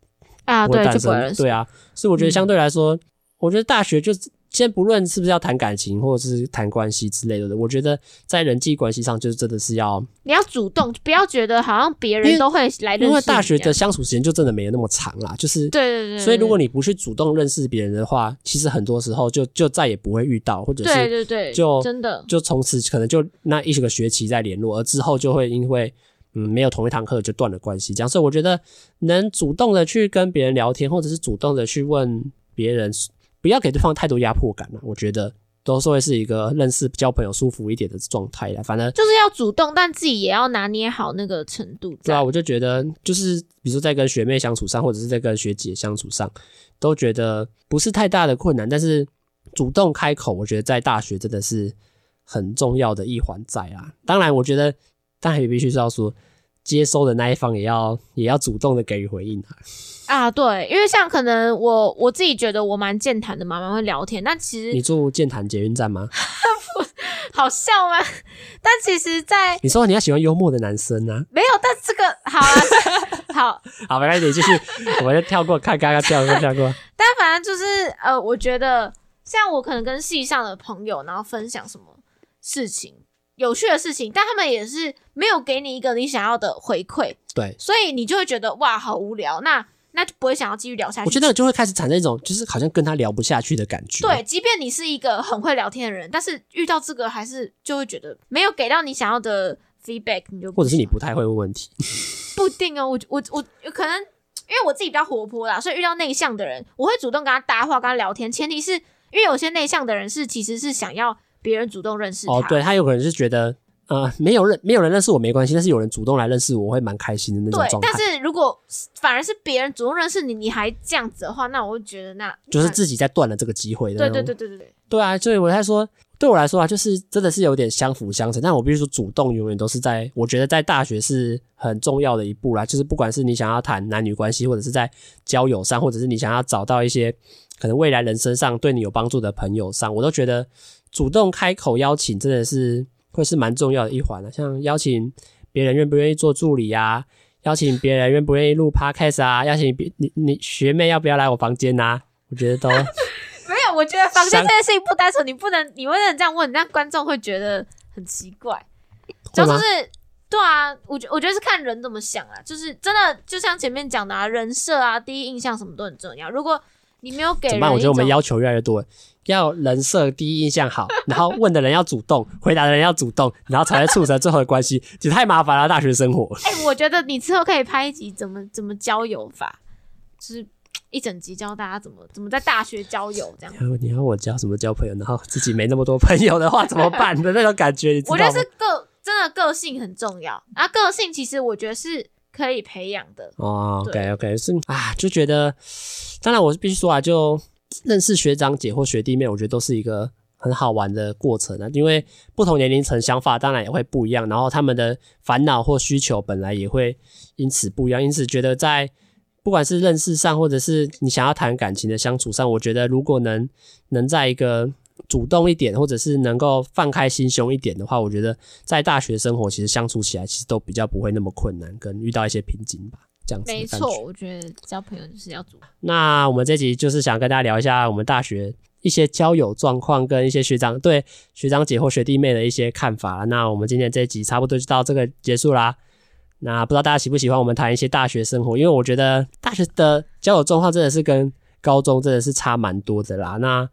啊，对，就不会对啊。所以我觉得相对来说，嗯、我觉得大学就。先不论是不是要谈感情或者是谈关系之类的，我觉得在人际关系上，就是真的是要你要主动，不要觉得好像别人都会来认识你。因为大学的相处时间就真的没有那么长啦，就是对对对。所以如果你不去主动认识别人的话，其实很多时候就就再也不会遇到，或者是对对对，就真的就从此可能就那一个学期在联络，而之后就会因为嗯没有同一堂课就断了关系。这样，所以我觉得能主动的去跟别人聊天，或者是主动的去问别人。不要给对方太多压迫感了，我觉得都是会是一个认识、交朋友舒服一点的状态啦。反正就是要主动，但自己也要拿捏好那个程度。对啊，我就觉得就是，比如说在跟学妹相处上，或者是在跟学姐相处上，都觉得不是太大的困难。但是主动开口，我觉得在大学真的是很重要的一环在啊。当然，我觉得当然也必须是要说，接收的那一方也要也要主动的给予回应啊。啊，对，因为像可能我我自己觉得我蛮健谈的嘛，蛮会聊天。但其实你住健谈捷运站吗？好笑吗？但其实在，在你说你要喜欢幽默的男生啊？没有，但这个好啊，好好，没关系，继续，我们就跳过，看刚刚跳过跳过。但反正就是呃，我觉得像我可能跟系上的朋友，然后分享什么事情有趣的事情，但他们也是没有给你一个你想要的回馈，对，所以你就会觉得哇，好无聊。那那就不会想要继续聊下去。我觉得就会开始产生一种，就是好像跟他聊不下去的感觉。对，即便你是一个很会聊天的人，但是遇到这个还是就会觉得没有给到你想要的 feedback，你就或者是你不太会问问题。不一定哦，我我我可能因为我自己比较活泼啦，所以遇到内向的人，我会主动跟他搭话，跟他聊天。前提是因为有些内向的人是其实是想要别人主动认识他。哦，对，他有可能是觉得。呃，没有人没有人认识我没关系，但是有人主动来认识我，我会蛮开心的那种状态。对，但是如果反而是别人主动认识你，你还这样子的话，那我会觉得那就是自己在断了这个机会的。对对对对对对。对啊，所以我在说，对我来说啊，就是真的是有点相辅相成。但我必须说，主动永远都是在，我觉得在大学是很重要的一步啦。就是不管是你想要谈男女关系，或者是在交友上，或者是你想要找到一些可能未来人生上对你有帮助的朋友上，我都觉得主动开口邀请真的是。会是蛮重要的一环的，像邀请别人愿不愿意做助理啊，邀请别人愿不愿意录 podcast 啊，邀请别你你学妹要不要来我房间啊？我觉得都 没有，我觉得房间这件事情不单纯，你不能 你不能这样问，那观众会觉得很奇怪。就是对啊，我觉我觉得是看人怎么想啊，就是真的就像前面讲的啊，人设啊，第一印象什么都很重要。如果你没有给人，怎么办？我觉得我们要求越来越多。要人设第一印象好，然后问的人要主动，回答的人要主动，然后才会促成最后的关系，其实太麻烦了。大学生活，哎、欸，我觉得你之后可以拍一集怎么怎么交友法，就是一整集教大家怎么怎么在大学交友这样。然后你要我教什么交朋友，然后自己没那么多朋友的话怎么办的那种感觉？你知道吗？我觉得是个真的个性很重要啊，个性其实我觉得是可以培养的哦。OK OK，是啊，就觉得，当然我是必须说啊，就。认识学长姐或学弟妹，我觉得都是一个很好玩的过程啊。因为不同年龄层想法当然也会不一样，然后他们的烦恼或需求本来也会因此不一样。因此，觉得在不管是认识上，或者是你想要谈感情的相处上，我觉得如果能能在一个主动一点，或者是能够放开心胸一点的话，我觉得在大学生活其实相处起来其实都比较不会那么困难，跟遇到一些瓶颈吧。这样子没错，我觉得交朋友就是要。那我们这集就是想跟大家聊一下我们大学一些交友状况跟一些学长对学长姐或学弟妹的一些看法。那我们今天这一集差不多就到这个结束啦。那不知道大家喜不喜欢我们谈一些大学生活？因为我觉得大学的交友状况真的是跟高中真的是差蛮多的啦。那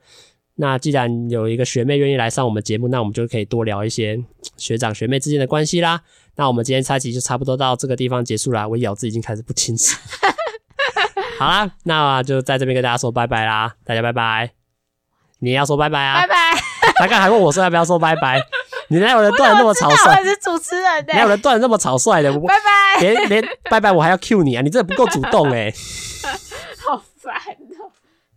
那既然有一个学妹愿意来上我们节目，那我们就可以多聊一些学长学妹之间的关系啦。那我们今天这集就差不多到这个地方结束啦。我咬字已经开始不清楚。好啦，那就在这边跟大家说拜拜啦，大家拜拜。你要说拜拜啊！拜拜。他刚还问我说要不要说拜拜，你哪有人断的那么草率？我是主持人、欸，哪有人断的那么草率的？拜拜。连连拜拜我还要 cue 你啊！你这不够主动诶、欸